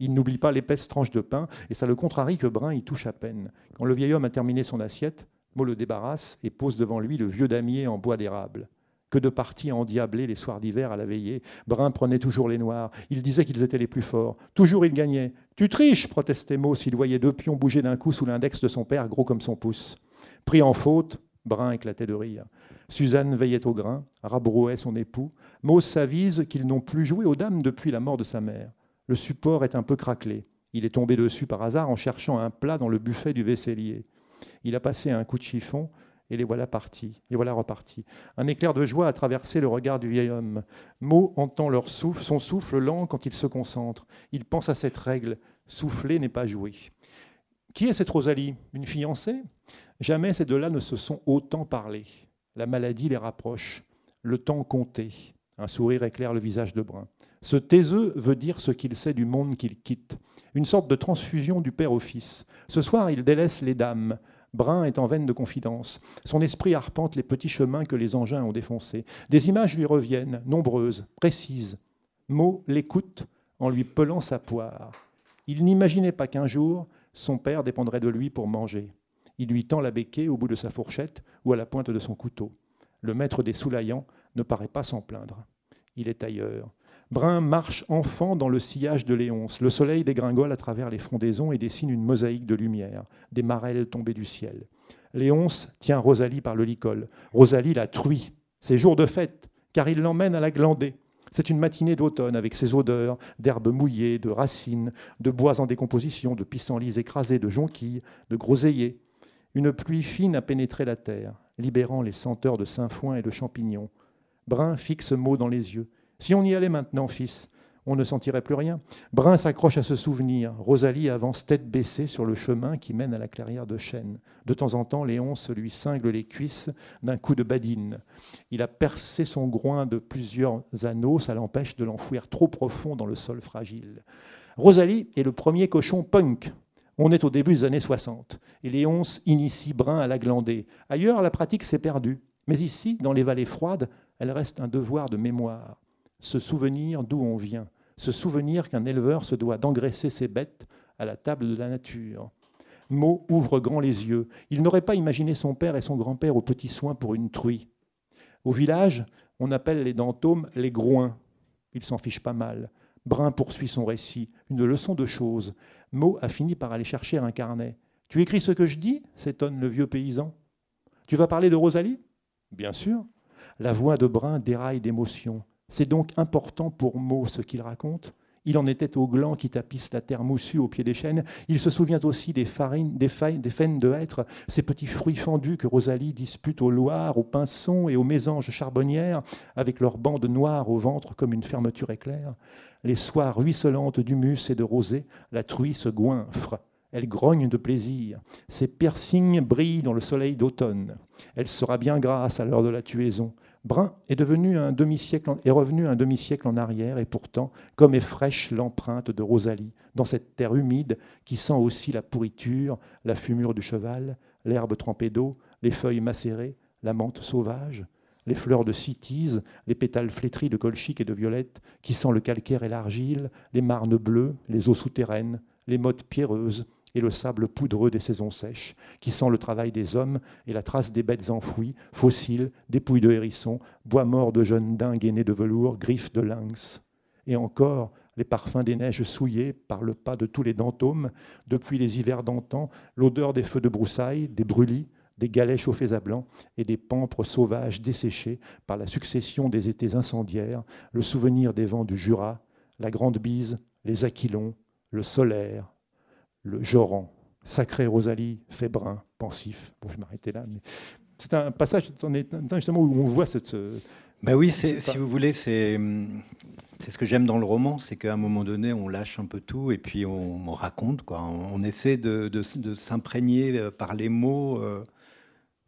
S2: Il n'oublie pas l'épaisse tranche de pain, et ça le contrarie que Brun y touche à peine. Quand le vieil homme a terminé son assiette, Mo le débarrasse et pose devant lui le vieux damier en bois d'érable. Que de parties endiablées les soirs d'hiver à la veillée. Brun prenait toujours les noirs. Il disait qu'ils étaient les plus forts. Toujours il gagnait. Tu triches, protestait Mo s'il voyait deux pions bouger d'un coup sous l'index de son père, gros comme son pouce. Pris en faute, Brun éclatait de rire. Suzanne veillait au grain, rabrouait son époux. Mo s'avise qu'ils n'ont plus joué aux dames depuis la mort de sa mère. Le support est un peu craquelé. Il est tombé dessus par hasard en cherchant un plat dans le buffet du vaisselier. Il a passé un coup de chiffon et les voilà partis, les voilà repartis. Un éclair de joie a traversé le regard du vieil homme. Mo entend leur souffle, son souffle lent quand il se concentre. Il pense à cette règle souffler n'est pas jouer. Qui est cette Rosalie? Une fiancée? Jamais ces deux-là ne se sont autant parlé. La maladie les rapproche, le temps compté. Un sourire éclaire le visage de Brun. Ce taiseux veut dire ce qu'il sait du monde qu'il quitte, une sorte de transfusion du père au fils. Ce soir, il délaisse les dames. Brun est en veine de confidence. Son esprit arpente les petits chemins que les engins ont défoncés. Des images lui reviennent, nombreuses, précises. Mo l'écoute en lui pelant sa poire. Il n'imaginait pas qu'un jour, son père dépendrait de lui pour manger. Il lui tend la béquée au bout de sa fourchette ou à la pointe de son couteau. Le maître des Soulaillants ne paraît pas s'en plaindre. Il est ailleurs. Brun marche enfant dans le sillage de Léonce. Le soleil dégringole à travers les frondaisons et dessine une mosaïque de lumière, des marelles tombées du ciel. Léonce tient Rosalie par le licol. Rosalie la truie. C'est jour de fête, car il l'emmène à la glandée. C'est une matinée d'automne avec ses odeurs d'herbes mouillées, de racines, de bois en décomposition, de pissenlits écrasés, de jonquilles, de groseilliers. Une pluie fine a pénétré la terre, libérant les senteurs de sainfoin et de champignons. Brun fixe mot dans les yeux. Si on y allait maintenant, fils, on ne sentirait plus rien. Brun s'accroche à ce souvenir. Rosalie avance tête baissée sur le chemin qui mène à la clairière de chêne. De temps en temps, Léonce lui cingle les cuisses d'un coup de badine. Il a percé son groin de plusieurs anneaux, ça l'empêche de l'enfouir trop profond dans le sol fragile. Rosalie est le premier cochon punk. On est au début des années 60 et Léonce initie Brun à la glandée. Ailleurs, la pratique s'est perdue. Mais ici, dans les vallées froides, elle reste un devoir de mémoire se souvenir d'où on vient, se souvenir qu'un éleveur se doit d'engraisser ses bêtes à la table de la nature. Mo ouvre grand les yeux. Il n'aurait pas imaginé son père et son grand-père aux petits soins pour une truie. Au village, on appelle les dentômes les groins. Il s'en fiche pas mal. Brun poursuit son récit, une leçon de choses. Mo a fini par aller chercher un carnet. Tu écris ce que je dis s'étonne le vieux paysan. Tu vas parler de Rosalie? Bien sûr. La voix de Brun déraille d'émotion. C'est donc important pour Mo ce qu'il raconte. Il en était au gland qui tapisse la terre moussue au pied des chênes. Il se souvient aussi des farines, des, des faines de hêtre, ces petits fruits fendus que Rosalie dispute au Loir, aux pinsons et aux mésanges charbonnières, avec leurs bandes noires au ventre comme une fermeture éclair. Les soirs ruisselantes d'humus et de rosée, la truie se goinfre. Elle grogne de plaisir. Ses piercings brillent dans le soleil d'automne. Elle sera bien grasse à l'heure de la tuaison. Brun est, revenu un demi-siècle en arrière, et pourtant, comme est fraîche l'empreinte de Rosalie, dans cette terre humide qui sent aussi la pourriture, la fumure du cheval, l'herbe trempée d'eau, les feuilles macérées, la menthe sauvage, les fleurs de cytise, les pétales flétris de colchique et de violette, qui sent le calcaire et l'argile, les marnes bleues, les eaux souterraines, les mottes pierreuses, et le sable poudreux des saisons sèches, qui sent le travail des hommes et la trace des bêtes enfouies, fossiles, dépouilles de hérissons, bois morts de jeunes dingues aînés de velours, griffes de lynx. Et encore, les parfums des neiges souillées par le pas de tous les dentômes, depuis les hivers d'antan, l'odeur des feux de broussailles, des brûlis, des galets chauffés à blanc et des pampres sauvages desséchés par la succession des étés incendiaires, le souvenir des vents du Jura, la grande bise, les aquilons, le solaire, le Joran. Sacré Rosalie, fait brun, pensif. Bon, je vais m'arrêter là. Mais c'est un passage justement où on voit cette.
S3: Ben oui, si vous voulez, c'est c'est ce que j'aime dans le roman, c'est qu'à un moment donné, on lâche un peu tout et puis on, raconte. Quoi. On, essaie de, de, s'imprégner euh, par les mots. Euh.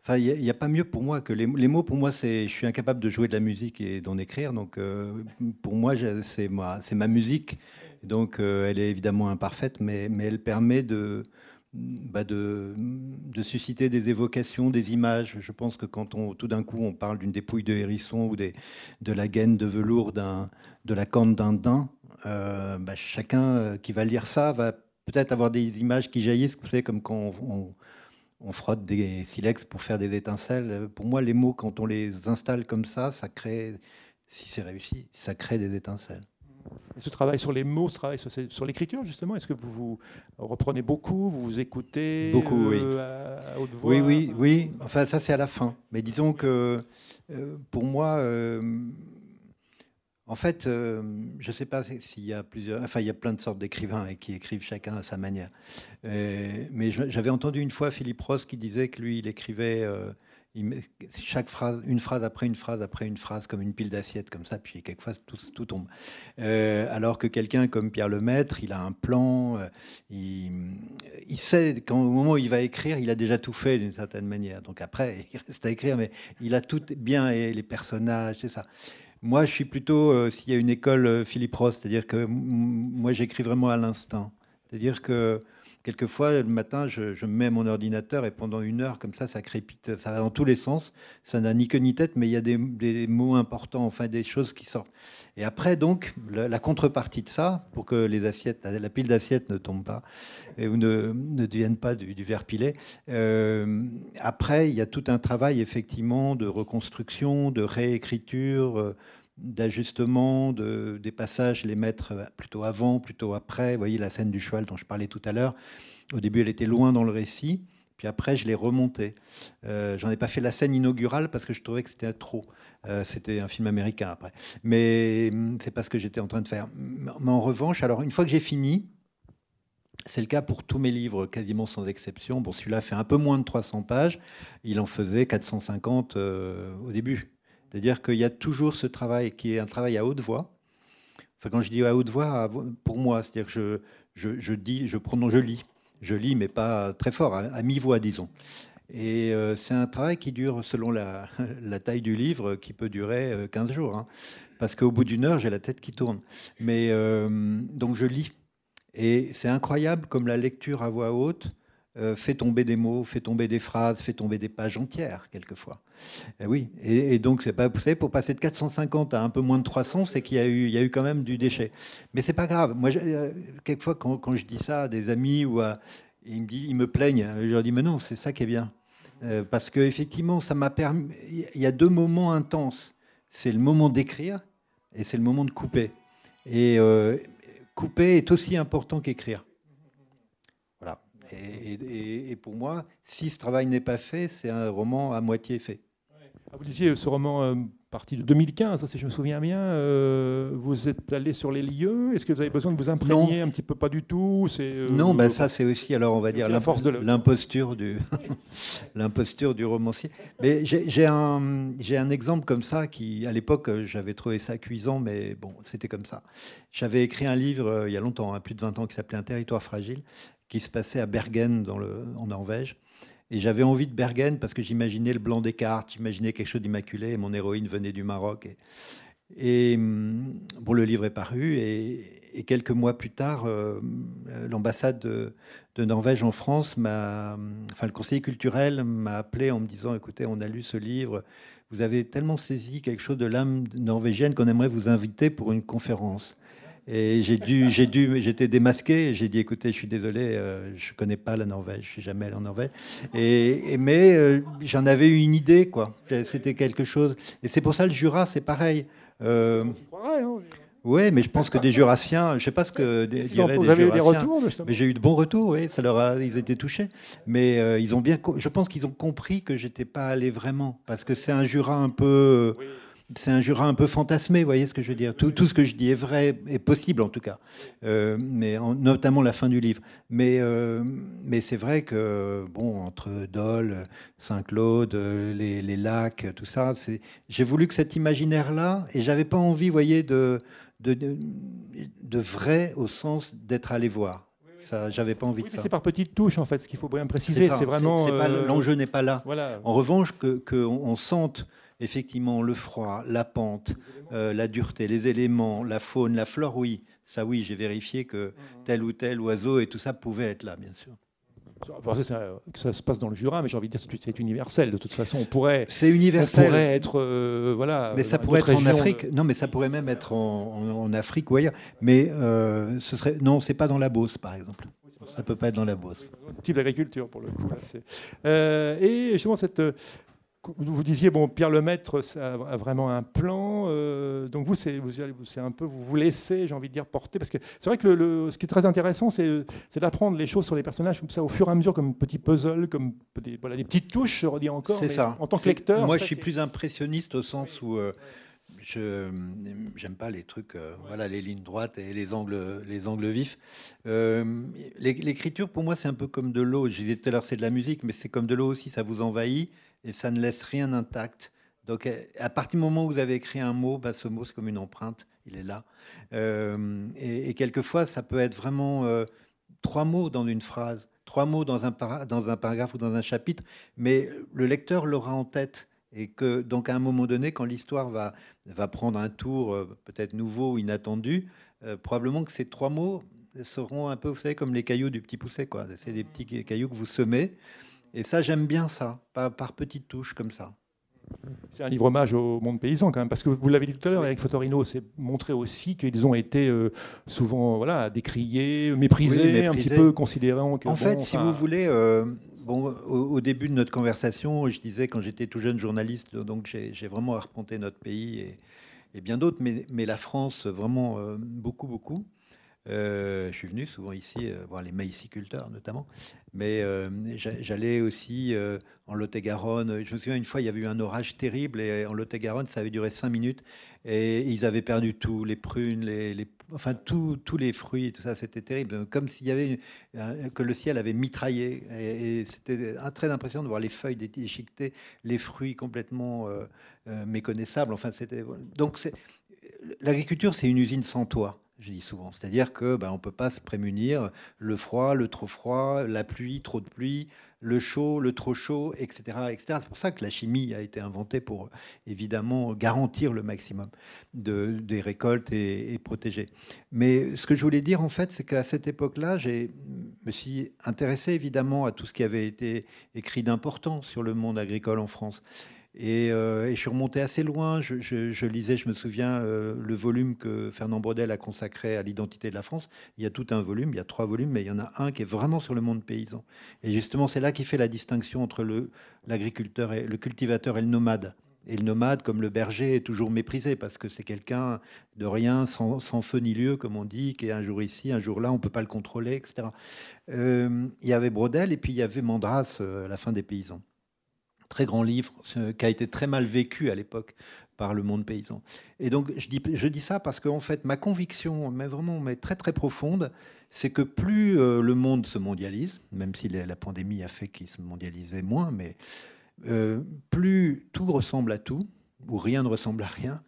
S3: Enfin, il n'y a, pas mieux pour moi que les, les mots. Pour moi, c'est, je suis incapable de jouer de la musique et d'en écrire. Donc, euh, pour moi, c'est, moi, c'est ma musique. Donc, euh, elle est évidemment imparfaite, mais, elle permet bah, de, susciter des évocations, des images. Je pense que quand on, tout d'un coup on parle d'une dépouille de hérisson ou de la gaine de velours, de la corne d'un daim, euh, bah, chacun euh, qui va lire ça va peut-être avoir des images qui jaillissent, vous comme quand on, on, frotte des silex pour faire des étincelles. Pour moi, les mots, quand on les installe comme ça, ça crée, si c'est réussi, ça crée des étincelles.
S2: Ce travail sur les mots, ce travail sur, l'écriture, justement, est-ce que vous vous reprenez beaucoup, vous vous écoutez
S3: Beaucoup, oui. Euh, à haute voix? Oui, oui, oui. Enfin, ça, c'est à la fin. Mais disons que euh, pour moi, euh, en fait, je ne sais pas s'il y a plusieurs. Enfin, il y a plein de sortes d'écrivains qui écrivent chacun à sa manière. mais j'avais entendu une fois Philippe Ross qui disait que lui, il écrivait chaque phrase, une phrase après une phrase après une phrase, comme une pile d'assiettes, comme ça, puis quelquefois tout, tout tombe. Euh, alors que quelqu'un comme Pierre Lemaître, il a un plan, euh, il, sait qu'au moment où il va écrire, il a déjà tout fait d'une certaine manière. Donc après, <laughs> il reste à écrire, mais il a tout bien, et les personnages, c'est ça. Moi, je suis plutôt, euh, s'il y a une école Philippe Ross, c'est-à-dire que moi, j'écris vraiment à l'instant. C'est-à-dire que quelquefois, le matin, je, je, mets mon ordinateur et pendant une heure, comme ça, ça crépite, ça va dans tous les sens. Ça n'a ni queue ni tête, mais il y a des, mots importants, enfin des choses qui sortent. Et après, donc, la, contrepartie de ça, pour que les assiettes, la, pile d'assiettes ne tombe pas et, ou ne, ne devienne pas du, du verre pilé, euh, après, il y a tout un travail, effectivement, de reconstruction, de réécriture. Euh, d'ajustement de, des passages, les mettre plutôt avant, plutôt après. Vous voyez la scène du cheval dont je parlais tout à l'heure. Au début, elle était loin dans le récit. Puis après, je l'ai remontée. Euh, J'en ai pas fait la scène inaugurale parce que je trouvais que c'était trop. Euh, c'était un film américain après. Mais hum, c'est pas ce que j'étais en train de faire. Mais en revanche, alors une fois que j'ai fini, c'est le cas pour tous mes livres, quasiment sans exception. Bon, celui-là fait un peu moins de 300 pages. Il en faisait 450 euh, au début. C'est-à-dire qu'il y a toujours ce travail qui est un travail à haute voix. Enfin, quand je dis à haute voix, pour moi, c'est-à-dire que je, je, dis, je prononce, je lis. Je lis, mais pas très fort, à, mi-voix, disons. Et euh, c'est un travail qui dure, selon la, <laughs> la, taille du livre, qui peut durer 15 euh, jours. Hein. parce qu'au bout d'une heure, j'ai la tête qui tourne. Mais euh, donc je lis. Et c'est incroyable comme la lecture à voix haute euh, fait tomber des mots, fait tomber des phrases, fait tomber des pages entières, quelquefois. Et eh oui, et, donc, c'est pas, vous savez, pour passer de 450 à un peu moins de 300, c'est qu'il y, a eu, il y a eu quand même du déchet. Mais c'est pas grave. Moi, euh, quelquefois, quand, je dis ça à des amis ou ils, me plaignent, je leur dis, mais non, c'est ça qui est bien. Euh, parce qu'effectivement, ça m'a permis. Il y a deux moments intenses. C'est le moment d'écrire et c'est le moment de couper. Et couper est aussi important qu'écrire. Et, pour moi, si ce travail n'est pas fait, c'est un roman à moitié fait.
S2: Ah, vous disiez ce roman euh, parti de 2015, si je me souviens bien. Euh, vous êtes allé sur les lieux. Est-ce que vous avez besoin de vous imprégner un petit peu Pas du tout.
S3: Euh, non, ben ça c'est aussi alors on va dire la force de l'imposture du <laughs> l'imposture du romancier. Mais j'ai un j'ai un exemple comme ça qui à l'époque j'avais trouvé ça cuisant, mais bon c'était comme ça. J'avais écrit un livre il y a longtemps, hein, plus de 20 ans, qui s'appelait Un territoire fragile qui se passait à Bergen, en Norvège. Et j'avais envie de Bergen parce que j'imaginais le blanc des cartes, j'imaginais quelque chose d'immaculé. Et mon héroïne venait du Maroc. Et, hum, bon, le livre est paru. Et, quelques mois plus tard, euh, l'ambassade de, Norvège en France, m'a, enfin le conseiller culturel m'a appelé en me disant "Écoutez, on a lu ce livre. Vous avez tellement saisi quelque chose de l'âme norvégienne qu'on aimerait vous inviter pour une conférence." Et j'ai dû, j'ai dû, j'étais démasqué. J'ai dit, écoutez, je suis désolé, euh, je connais pas la Norvège, je suis jamais allé en Norvège. Et, mais euh, j'en avais eu une idée, quoi. C'était quelque chose. Et c'est pour ça le Jura, c'est pareil. Euh, oui, mais je pense que des Jurassiens, je sais pas ce que des, diraient vous avez eu des retours, mais j'ai eu de bons retours. Oui, ça leur a, ils étaient touchés. Mais ils ont bien, je pense qu'ils ont compris que j'étais pas allé vraiment, parce que c'est un Jura un peu c'est un Jura un peu fantasmé, vous voyez ce que je veux dire tout, tout, ce que je dis est vrai, est possible en tout cas, euh, mais notamment la fin du livre. Mais, euh, mais c'est vrai que, bon, entre Dole, Saint-Claude, les, les, lacs, tout ça, j'ai voulu que cet imaginaire-là, et j'avais pas envie, vous voyez, de, de, de, vrai au sens d'être allé voir. Ça, j'avais pas envie de ça.
S2: C'est par petites touches en fait, ce qu'il faut bien préciser. C'est vraiment.
S3: Euh, l'enjeu n'est pas là. Voilà. En revanche, que qu'on sente effectivement le froid, la pente, euh, la dureté, les éléments, la faune, la flore, oui. Ça, oui, j'ai vérifié que mhm. tel ou tel oiseau et tout ça pouvait être là, bien sûr.
S2: Ça, que ça se passe dans le Jura, mais j'ai envie de dire que c'est universel. De toute façon, on pourrait.
S3: C'est universel.
S2: On pourrait être, euh, voilà.
S3: Mais ça pourrait être en Afrique. Non, mais ça pourrait même être en, Afrique ou ailleurs. Mais euh, ce serait non, c'est pas dans la Beauce, par exemple. Ça peut pas être dans la Beauce.
S2: Type d'agriculture pour le coup. Là, et justement cette vous disiez, bon, Pierre Lemaître ça a vraiment un plan. Euh, donc vous, c'est un peu, vous vous laissez, j'ai envie de dire, porter. Parce que c'est vrai que le, ce qui est très intéressant, c'est d'apprendre les choses sur les personnages comme ça, au fur et à mesure, comme petits puzzles, comme des, voilà, des petites touches, je redis encore.
S3: C'est ça.
S2: En tant que lecteur.
S3: Moi, je suis plus impressionniste au sens où. Euh, je j'aime pas les trucs, euh, voilà, les lignes droites et les angles, les angles vifs. L'écriture, pour moi, c'est un peu comme de l'eau. Je disais tout à l'heure, c'est de la musique, mais c'est comme de l'eau aussi, ça vous envahit et ça ne laisse rien intact. Donc, à partir du moment où vous avez écrit un mot, bah, ce mot, c'est comme une empreinte, il est là. Euh, et, quelquefois, ça peut être vraiment euh, trois mots dans une phrase, trois mots dans un, dans un paragraphe ou dans un chapitre, mais le lecteur l'aura en tête. Et que, donc, à un moment donné, quand l'histoire va, va prendre un tour euh, peut-être nouveau ou inattendu, probablement que ces trois mots seront un peu, vous savez, comme les cailloux du petit pousset, quoi. C'est des petits cailloux que vous semez. Et ça, j'aime bien ça, par, par petites touches comme ça.
S2: C'est un livre hommage au monde paysan quand même, parce que vous l'avez dit tout à l'heure, Eric Fotorino s'est montré aussi qu'ils ont été euh, souvent voilà, décriés, méprisés, un petit peu considérés.
S3: En fait, si vous voulez, euh, bon, au, début de notre conversation, je disais quand j'étais tout jeune journaliste, donc j'ai vraiment arpenté notre pays et, bien d'autres, mais, mais, la France vraiment euh, beaucoup, beaucoup. Je suis venu souvent ici voir les maïsiculteurs notamment. Mais euh, j'allais aussi euh, en Lot-et-Garonne. Je me souviens une fois, il y avait eu un orage terrible et en Lot-et-Garonne, ça avait duré cinq minutes et ils avaient perdu tout, les prunes, les, enfin tous les fruits, tout ça, c'était terrible. Comme s'il y avait que le ciel avait mitraillé et, c'était très impressionnant de voir les feuilles déchiquetées, les fruits complètement euh, méconnaissables. Enfin, c'était donc l'agriculture, c'est une usine sans toit je dis souvent. C'est-à-dire que ben, on ne peut pas se prémunir le froid, le trop froid, la pluie, trop de pluie, le chaud, le trop chaud, etc. etc. C'est pour ça que la chimie a été inventée pour évidemment garantir le maximum de, des récoltes et, protéger. Mais ce que je voulais dire en fait, c'est qu'à cette époque-là, je me suis intéressé évidemment à tout ce qui avait été écrit d'important sur le monde agricole en France. Euh, et, je suis remonté assez loin. Je, lisais, je me souviens, euh, le volume que Fernand Brodel a consacré à l'identité de la France. Il y a tout un volume, il y a trois volumes, mais il y en a un qui est vraiment sur le monde paysan. Et justement, c'est là qu'il fait la distinction entre l'agriculteur et le cultivateur et le nomade. Et le nomade, comme le berger, est toujours méprisé parce que c'est quelqu'un de rien, sans, feu ni lieu, comme on dit, qui est un jour ici, un jour là, on ne peut pas le contrôler, etc. Euh, il y avait Brodel et puis il y avait Mandras la fin des paysans très grand livre qui a été très mal vécu à l'époque par le monde paysan. Et donc je dis, je dis ça parce qu'en fait ma conviction, mais vraiment mais très très profonde, c'est que plus euh, le monde se mondialise, même si la, pandémie a fait qu'il se mondialisait moins, mais euh, plus tout ressemble à tout, où rien ne ressemble à rien,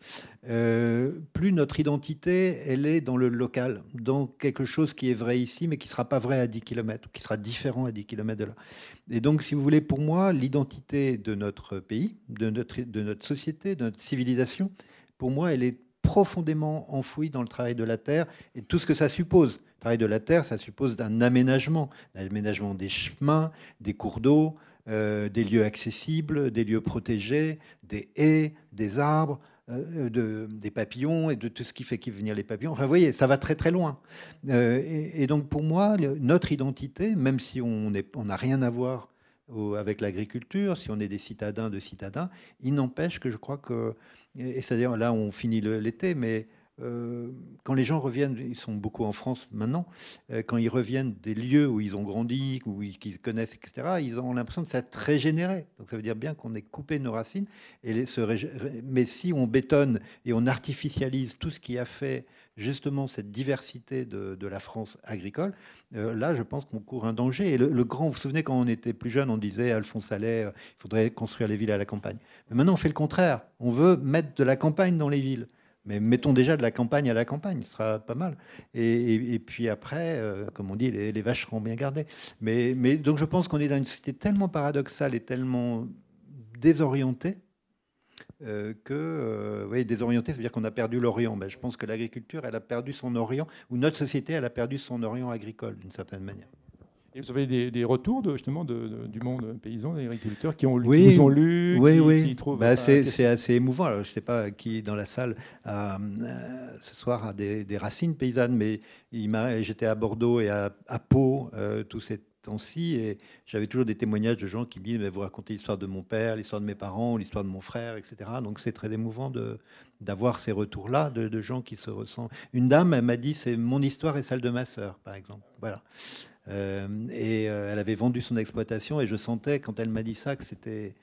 S3: euh, plus notre identité, elle est dans le local, dans quelque chose qui est vrai ici, mais qui ne sera pas vrai à 10 km, ou qui sera différent à 10 km de là. Et donc, si vous voulez, pour moi, l'identité de notre pays, de notre, de notre société, de notre civilisation, pour moi, elle est profondément enfouie dans le travail de la terre et tout ce que ça suppose. Le travail de la terre, ça suppose un aménagement, l'aménagement des chemins, des cours d'eau, euh, des lieux accessibles, des lieux protégés, des haies, des arbres, euh, de, des papillons et de tout ce qui fait venir les papillons. Enfin, vous voyez, ça va très très loin. Euh, et, donc pour moi, notre identité, même si on n'a rien à voir avec l'agriculture, si on est des citadins de citadins, il n'empêche que je crois que, et c'est-à-dire là on finit l'été, mais quand les gens reviennent, ils sont beaucoup en France maintenant, euh, quand ils reviennent des lieux où ils ont grandi, où ils, qu'ils connaissent, etc., ils ont l'impression de s'être régénérés. Donc ça veut dire bien qu'on ait coupé nos racines. Mais si on bétonne et on artificialise tout ce qui a fait justement cette diversité de, la France agricole, euh, là, je pense qu'on court un danger. Et le, grand, vous vous souvenez, quand on était plus jeune, on disait Alphonse Allais, il faudrait construire les villes à la campagne. Mais maintenant, on fait le contraire. On veut mettre de la campagne dans les villes. Mais mettons déjà de la campagne à la campagne, ce sera pas mal. Et, puis après, euh, comme on dit, les, vaches seront bien gardées. Mais, donc je pense qu'on est dans une société tellement paradoxale et tellement désorientée euh, que, euh, désorientée, ça veut dire qu'on a perdu l'Orient. Ben, je pense que l'agriculture, elle a perdu son Orient, ou notre société, elle a perdu son Orient agricole, d'une certaine manière.
S2: Et vous avez des, retours de, justement du monde paysan, des agriculteurs qui, ont, oui, qui vous ont lu,
S3: oui, oui. Bah, c'est assez émouvant. Alors, je ne sais pas qui dans la salle euh, ce soir a des, racines paysannes, mais j'étais à Bordeaux et à, Pau euh, tous ces temps-ci et j'avais toujours des témoignages de gens qui me disent mais vous racontez l'histoire de mon père, l'histoire de mes parents, l'histoire de mon frère, etc. Donc c'est très émouvant d'avoir ces retours-là de, de, gens qui se ressentent. Une dame, elle m'a dit c'est mon histoire et celle de ma sœur, par exemple. Voilà. Euh, et euh, elle avait vendu son exploitation et je sentais quand elle m'a dit ça que c'était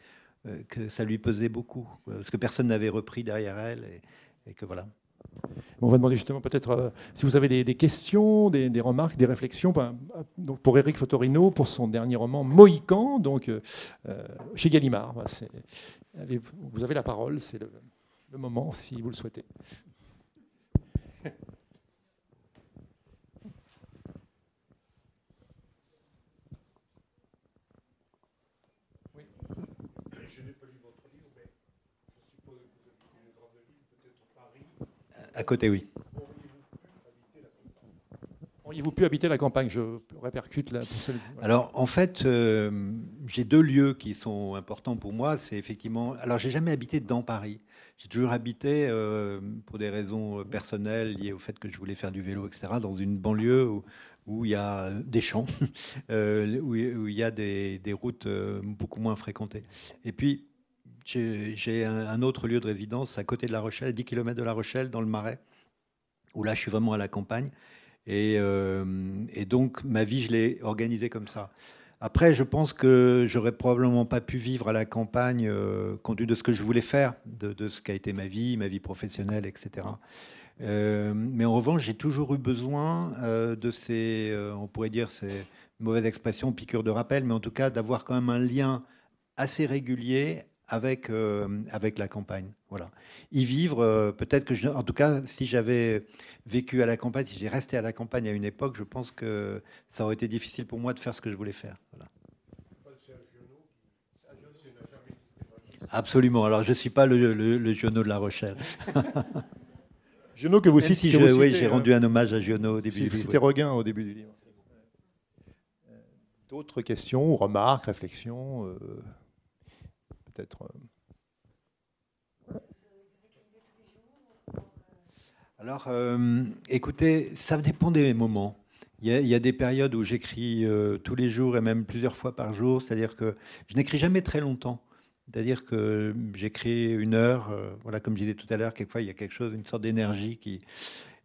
S3: euh, que ça lui pesait beaucoup parce que personne n'avait repris derrière elle et, que voilà.
S2: On va demander justement peut-être si vous avez des, questions, des, remarques, des réflexions ben, donc pour Eric Fotorino, pour son dernier roman Mohican, donc chez Gallimard. vous avez la parole, c'est le moment si vous le souhaitez.
S3: À côté, oui.
S2: Auriez-vous pu habiter la campagne? Je répercute là.
S3: Alors, en fait, euh, j'ai deux lieux qui sont importants pour moi. C'est effectivement. Alors, j'ai jamais habité dans Paris. J'ai toujours habité, euh, pour des raisons personnelles liées au fait que je voulais faire du vélo, etc., dans une banlieue où, où il y a des champs, <laughs> euh, où, il y a des, des routes beaucoup moins fréquentées. Et puis, j'ai un, autre lieu de résidence à côté de La Rochelle, à 10 km de La Rochelle, dans le Marais, où là, je suis vraiment à la campagne. Euh, et, donc, ma vie, je l'ai organisée comme ça. Après, je pense que j'aurais probablement pas pu vivre à la campagne euh, compte tenu de ce que je voulais faire, de, ce qu'a été ma vie, ma vie professionnelle, etc. Euh, mais en revanche, j'ai toujours eu besoin de ces, on pourrait dire, ces mauvaises expressions, piqûres de rappel, mais en tout cas d'avoir quand même un lien assez régulier avec, euh, avec la campagne. Voilà. Y vivre, euh, peut-être que, je, en tout cas, si j'avais vécu à la campagne, si j'ai resté à la campagne à une époque, je pense que ça aurait été difficile pour moi de faire ce que je voulais faire. Voilà. Absolument. Alors, je ne suis pas le, le, de La Rochelle. <laughs>
S2: Giono que vous citez.
S3: oui, j'ai rendu euh, un hommage à Giono au début du livre.
S2: C'était Regain au début du livre. D'autres questions, remarques, réflexions peut-être.
S3: Euh. Alors, euh, écoutez, ça dépend des moments. Il y, a, des périodes où j'écris euh, tous les jours et même plusieurs fois par jour, c'est-à-dire que je n'écris jamais très longtemps. C'est-à-dire que j'écris une heure, voilà, comme je disais tout à l'heure, quelquefois il y a quelque chose, une sorte d'énergie qui.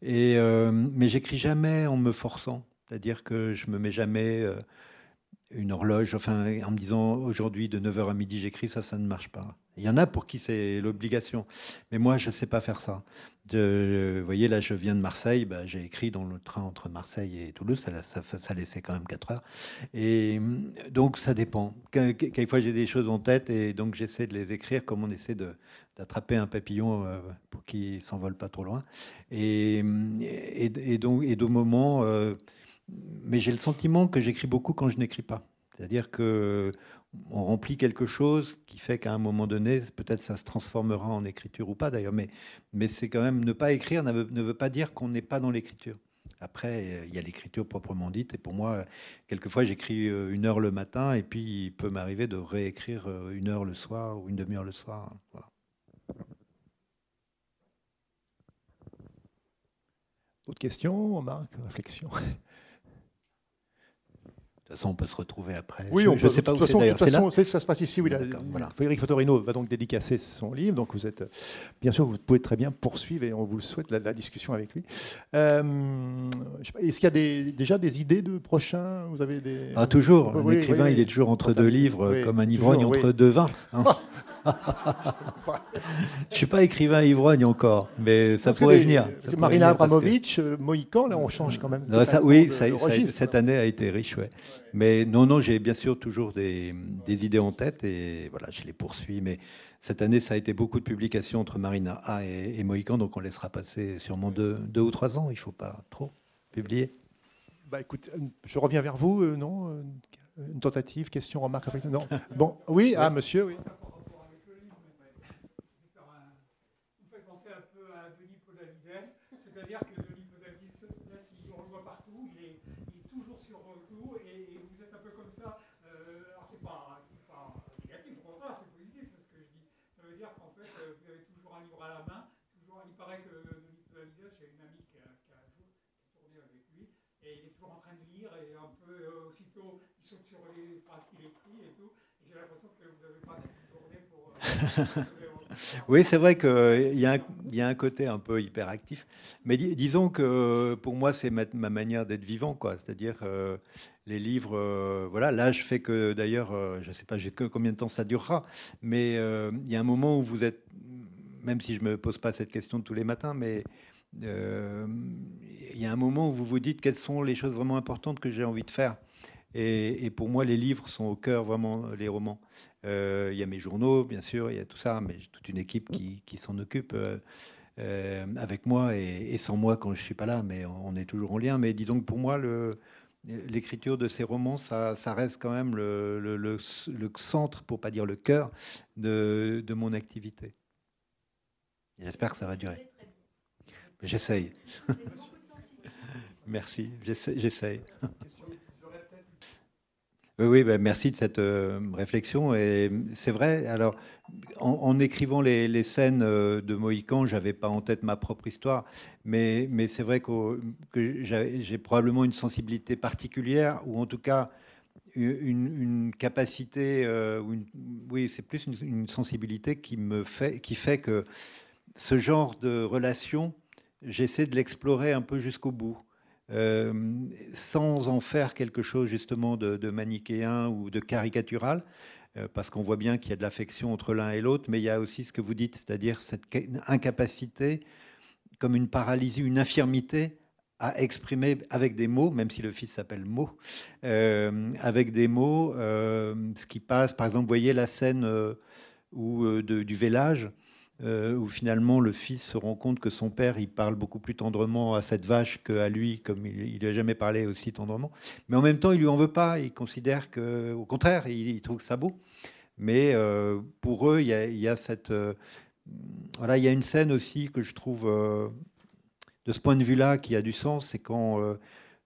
S3: Et, mais j'écris jamais en me forçant. C'est-à-dire que je me mets jamais une horloge, enfin, en me disant aujourd'hui de 9h à midi j'écris, ça, ça ne marche pas. Il y en a pour qui c'est l'obligation, mais moi je ne sais pas faire ça. Vous voyez, là je viens de Marseille, bah, j'ai écrit dans le train entre Marseille et Toulouse, ça, laissait quand même 4 heures. Et donc ça dépend. Quelquefois j'ai des choses en tête et donc j'essaie de les écrire comme on essaie de, d'attraper un papillon euh, pour qu'il s'envole pas trop loin. Et, et, donc, et de moments. Euh, mais j'ai le sentiment que j'écris beaucoup quand je n'écris pas. C'est-à-dire que on remplit quelque chose qui fait qu'à un moment donné, peut-être ça se transformera en écriture ou pas d'ailleurs, mais, c'est quand même ne pas écrire ne veut, pas dire qu'on n'est pas dans l'écriture. Après, il y a l'écriture proprement dite, et pour moi, quelquefois j'écris euh, une heure le matin, et puis il peut m'arriver de réécrire euh, une heure le soir ou une demi-heure le soir. Voilà.
S2: D'autres questions, remarques, réflexions
S3: de toute façon, on peut se retrouver après.
S2: Oui, je, on peut. sais pas façon, de toute façon ça se passe ici. Oui, voilà. Frédéric Fotorino va donc dédicacer son livre. Donc, vous êtes, bien sûr, vous pouvez très bien poursuivre et on vous le souhaite la, discussion avec lui. Euh, est-ce qu'il y a des, déjà des idées de prochains Vous avez des
S3: ah, toujours. Un écrivain, il est toujours entre deux livres, comme un ivrogne entre deux vins. Hein. <laughs> je ne suis pas écrivain ivrogne encore, mais ça pourrait venir.
S2: Marina Abramovic, euh, Mohican, là, on change quand même.
S3: oui, cette année a été riche. Ouais. Mais non, non, j'ai bien sûr toujours des, idées en tête et voilà, je les poursuis. Mais cette année, ça a été beaucoup de publications entre Marina A et, Mohican, donc on laissera passer sûrement deux, deux ou trois ans. Il ne faut pas trop publier.
S2: Bah, écoute, euh, je reviens vers vous, euh, non Une tentative, question, remarque, réflexion Non. Bon, oui, ah, monsieur, oui.
S4: veut dire qu'en fait, euh, vous avez toujours un livre à la main. Toujours, il paraît que Denis de Validas, j'ai une amie qui a, qui a, tourné avec lui, et il est toujours en train de lire, et un peu euh, aussitôt, il saute sur les phrases qu'il écrit et tout. J'ai l'impression que vous avez passé une journée pour. <laughs>
S3: oui, c'est vrai qu'il y, a un côté un peu hyperactif. Mais disons que pour moi, c'est ma, manière d'être vivant. C'est-à-dire, euh, les livres, euh, voilà, là, je fais que, d'ailleurs, euh, je ne sais pas combien de temps ça durera, mais il y a un moment où vous êtes, même si je ne me pose pas cette question tous les matins, mais il y a un moment où vous vous dites quelles sont les choses vraiment importantes que j'ai envie de faire. Et, pour moi, les livres sont au cœur, vraiment, les romans. Euh, il y a mes journaux, bien sûr, il y a tout ça, mais j'ai toute une équipe qui, s'en occupe euh, euh, avec moi et, sans moi quand je ne suis pas là, mais on, est toujours en lien. Mais disons que pour moi, l'écriture de ces romans, ça, reste quand même le, centre, pour pas dire le cœur, de, de mon activité. J'espère que ça va durer. J'essaye. Merci, j'essaye. Oui, ben, merci de cette euh, réflexion. Et c'est vrai, alors, en, écrivant les, scènes euh, de Mohican, je n'avais pas en tête ma propre histoire, mais, c'est vrai que j'ai probablement une sensibilité particulière, ou en tout cas une, capacité, euh, oui, c'est plus une, sensibilité qui, me qui fait que ce genre de relation, j'essaie de l'explorer un peu jusqu'au bout. Euh, sans en faire quelque chose justement de, manichéen ou de caricatural, euh, parce qu'on voit bien qu'il y a de l'affection entre l'un et l'autre, mais il y a aussi ce que vous dites, c'est-à-dire cette incapacité, comme une paralysie, une infirmité à exprimer avec des mots, même si le fils s'appelle mot, euh, avec des mots, ce qui passe. Par exemple, vous voyez la scène où, du village euh, où finalement le fils se rend compte que son père, il parle beaucoup plus tendrement à cette vache qu'à lui, comme il n'a jamais parlé aussi tendrement. Mais en même temps, il lui en veut pas. Il considère que, au contraire, il, trouve ça beau. Mais euh, pour eux, il y a, cette, euh, voilà, il y a une scène aussi que je trouve de ce point de vue-là qui a du sens, c'est quand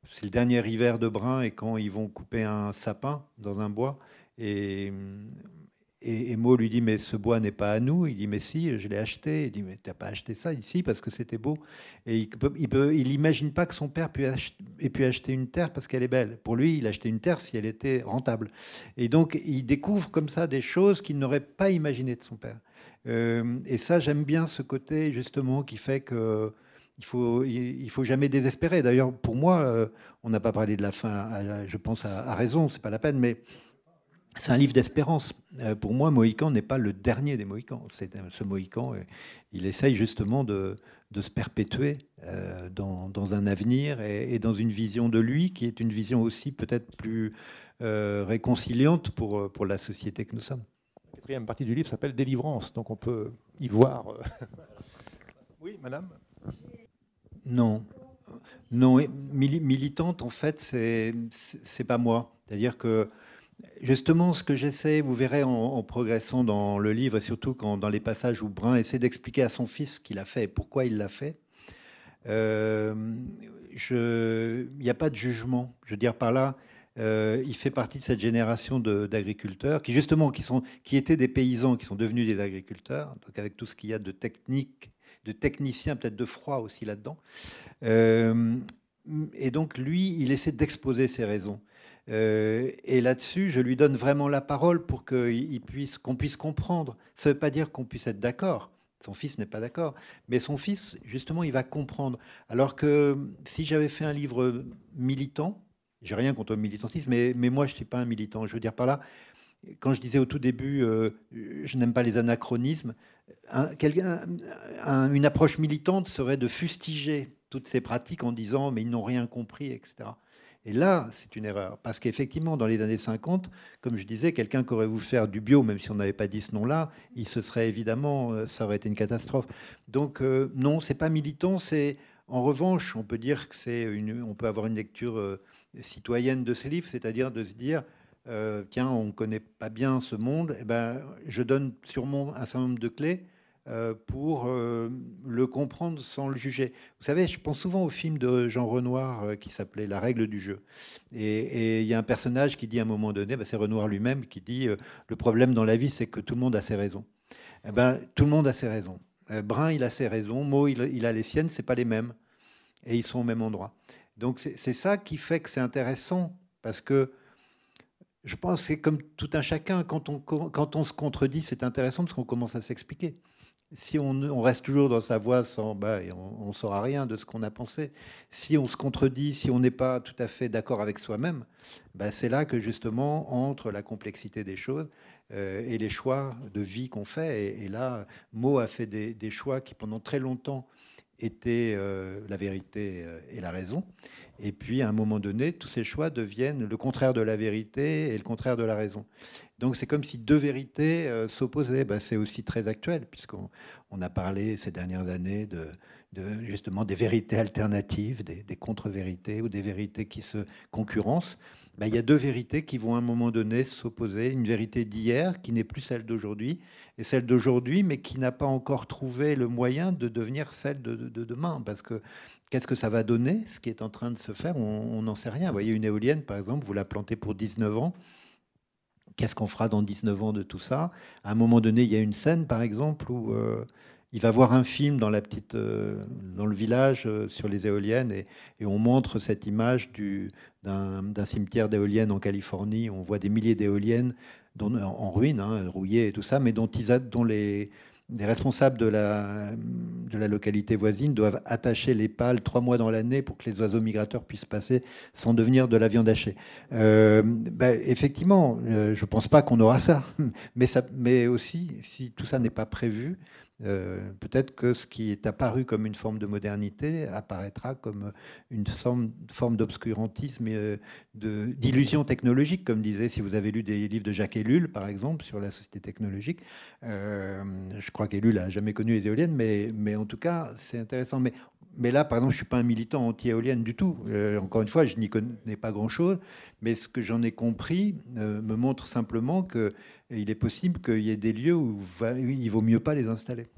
S3: c'est le dernier hiver de Brun et quand ils vont couper un sapin dans un bois et et, Mo lui dit, mais ce bois n'est pas à nous. Il dit, mais si, je l'ai acheté. Il dit, mais tu n'as pas acheté ça ici parce que c'était beau. Et il n'imagine il pas que son père ait pu acheter une terre parce qu'elle est belle. Pour lui, il achetait une terre si elle était rentable. Et donc, il découvre comme ça des choses qu'il n'aurait pas imaginées de son père. Euh, et ça, j'aime bien ce côté, justement, qui fait que il faut, il faut jamais désespérer. D'ailleurs, pour moi, euh, on n'a pas parlé de la fin, je pense à, à raison, c'est pas la peine, mais c'est un livre d'espérance. Euh, pour moi, Mohican n'est pas le dernier des Mohicans. C'est, euh, ce Mohican, euh, il essaye justement de, se perpétuer dans, un avenir et, dans une vision de lui qui est une vision aussi peut-être plus réconciliante pour, pour la société que nous sommes.
S2: La quatrième partie du livre s'appelle Délivrance, donc on peut y voir. <laughs> oui, madame?
S3: Non. Non, militante, en fait, c'est, c'est pas moi. C'est-à-dire que Justement, ce que j'essaie, vous verrez en, progressant dans le livre, et surtout quand, dans les passages où Brun essaie d'expliquer à son fils ce qu'il a fait et pourquoi il l'a fait, euh, il n'y a pas de jugement. Je veux dire par là, euh, il fait partie de cette génération d'agriculteurs qui justement qui, sont, qui étaient des paysans, qui sont devenus des agriculteurs, donc avec tout ce qu'il y a de technique, de techniciens, peut-être de froid aussi là-dedans. Euh, et donc lui, il essaie d'exposer ses raisons. Euh, et là-dessus, je lui donne vraiment la parole pour qu'on puisse, comprendre. Ça ne veut pas dire qu'on puisse être d'accord. Son fils n'est pas d'accord. Mais son fils, justement, il va comprendre. Alors que si j'avais fait un livre militant, j'ai rien contre le militantisme, mais, mais moi, je ne suis pas un militant. Je veux dire par là, quand je disais au tout début, euh, je n'aime pas les anachronismes, une approche militante serait de fustiger toutes ces pratiques en disant mais ils n'ont rien compris, etc. Et là, c'est une erreur. Parce qu'effectivement, dans les années 50, comme je disais, quelqu'un qui aurait voulu faire du bio, même si on n'avait pas dit ce nom-là, il se serait évidemment, euh, ça aurait été une catastrophe. Donc, euh, non, c'est pas militant, c'est. En revanche, on peut dire on peut avoir une lecture euh, citoyenne de ces livres, c'est-à-dire de se dire, tiens, on ne connaît pas bien ce monde, eh ben, je donne sûrement un certain nombre de clés euh, pour euh, le comprendre sans le juger. Vous savez, je pense souvent au film de Jean Renoir euh, qui s'appelait La règle du jeu. Et il y a un personnage qui dit à un moment donné, bah, c'est Renoir lui-même, qui dit Le problème dans la vie, c'est que tout le monde a ses raisons. Eh ben, tout le monde a ses raisons. Brun, il a ses raisons. Mo, il, a les siennes, c'est pas les mêmes. Et ils sont au même endroit. Donc c'est ça qui fait que c'est intéressant, parce que je pense que comme tout un chacun, quand on se contredit, c'est intéressant parce qu'on commence à s'expliquer si on, reste toujours dans sa voix, sans, bah, on ne saura rien de ce qu'on a pensé. Si on se contredit, si on n'est pas tout à fait d'accord avec soi-même, bah, c'est là que justement entre la complexité des choses euh, et les choix de vie qu'on fait. Et, là, Mo a fait des, choix qui pendant très longtemps étaient euh, la vérité euh, et la raison. Et puis à un moment donné, tous ces choix deviennent le contraire de la vérité et le contraire de la raison. Donc c'est comme si deux vérités euh, s'opposaient. Ben, c'est aussi très actuel, puisqu'on on a parlé ces dernières années de, justement des vérités alternatives, des contre-vérités ou des vérités qui se concurrencent. Ben, il y a deux vérités qui vont à un moment donné s'opposer. Une vérité d'hier qui n'est plus celle d'aujourd'hui, et celle d'aujourd'hui, mais qui n'a pas encore trouvé le moyen de devenir celle de, de demain. Parce que qu'est-ce que ça va donner Ce qui est en train de se faire, on n'en sait rien. Vous voyez, une éolienne, par exemple, vous la plantez pour 19 ans qu'est-ce qu'on fera dans 19 ans de tout ça? À un moment donné, il y a une scène, par exemple, où euh, il va voir un film dans, la petite, euh, dans le village euh, sur les éoliennes et, on montre cette image d'un cimetière d'éoliennes en Californie. On voit des milliers d'éoliennes en ruine, hein, rouillées et tout ça, mais dont, les, les responsables de la, de la localité voisine doivent attacher les pales trois mois dans l'année pour que les oiseaux migrateurs puissent passer sans devenir de la viande hachée. Euh, ben, effectivement, je ne pense pas qu'on aura ça, <laughs> mais, ça, mais aussi, si tout ça n'est pas prévu, euh, peut-être que ce qui est apparu comme une forme de modernité apparaîtra comme une forme, d'obscurantisme et euh, d'illusion technologique, comme disait, si vous avez lu des livres de Jacques Ellul, par exemple, sur la société technologique. Euh, je crois qu'Ellul n'a jamais connu les éoliennes, mais, en tout cas, c'est intéressant. Mais là, par exemple, je ne suis pas un militant anti-éolienne du tout. encore une fois, je n'y connais pas grand-chose, mais ce que j'en ai compris me montre simplement que il est possible qu'il y ait des lieux où il vaut mieux pas les installer.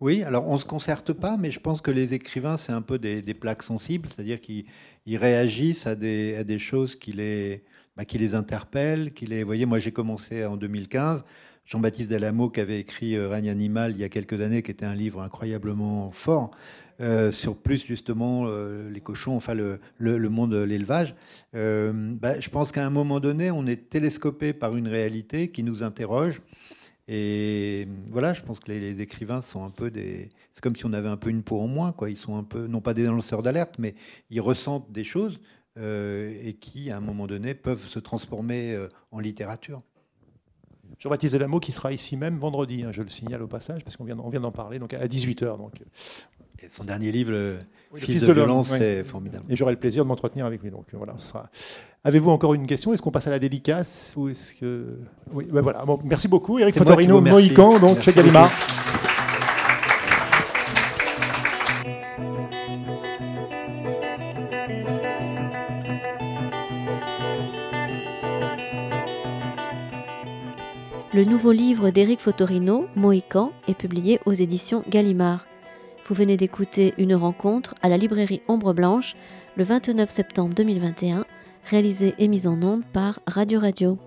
S3: Oui, alors on ne se concerte pas, mais je pense que les écrivains, c'est un peu des, plaques sensibles, c'est-à-dire qu'ils réagissent à des, choses qui les, bah, qui les interpellent. Qui les, vous voyez, moi j'ai commencé en 2015. Jean-Baptiste Delamo, qui avait écrit euh, Règne animal il y a quelques années, qui était un livre incroyablement fort, euh, sur plus justement euh, les cochons, enfin le, le, monde de l'élevage. Bah, je pense qu'à un moment donné, on est télescopé par une réalité qui nous interroge. Et voilà, je pense que les, écrivains sont un peu des. C'est comme si on avait un peu une peau en moins, quoi. Ils sont un peu, non pas des lanceurs d'alerte, mais ils ressentent des choses et qui, à un moment donné, peuvent se transformer en littérature.
S2: Jean-Baptiste Delamo qui sera ici même vendredi, hein, je le signale au passage, parce qu'on vient, vient d'en parler, donc à 18h. Donc.
S3: Et son dernier livre, le Fils, de, violence, c'est formidable.
S2: Et j'aurai le plaisir de m'entretenir avec lui. Donc voilà, sera... Avez-vous encore une question? Est-ce qu'on passe à la dédicace ou est-ce que... Oui, ben voilà. Bon, merci beaucoup, Eric Fotorino, Mohican, donc chez Gallimard.
S1: Le nouveau livre d'Éric Fotorino, Mohican, est publié aux éditions Gallimard. Vous venez d'écouter une rencontre à la librairie Ombre Blanche le 29 septembre 2021, réalisée et mise en onde par Radio Radio.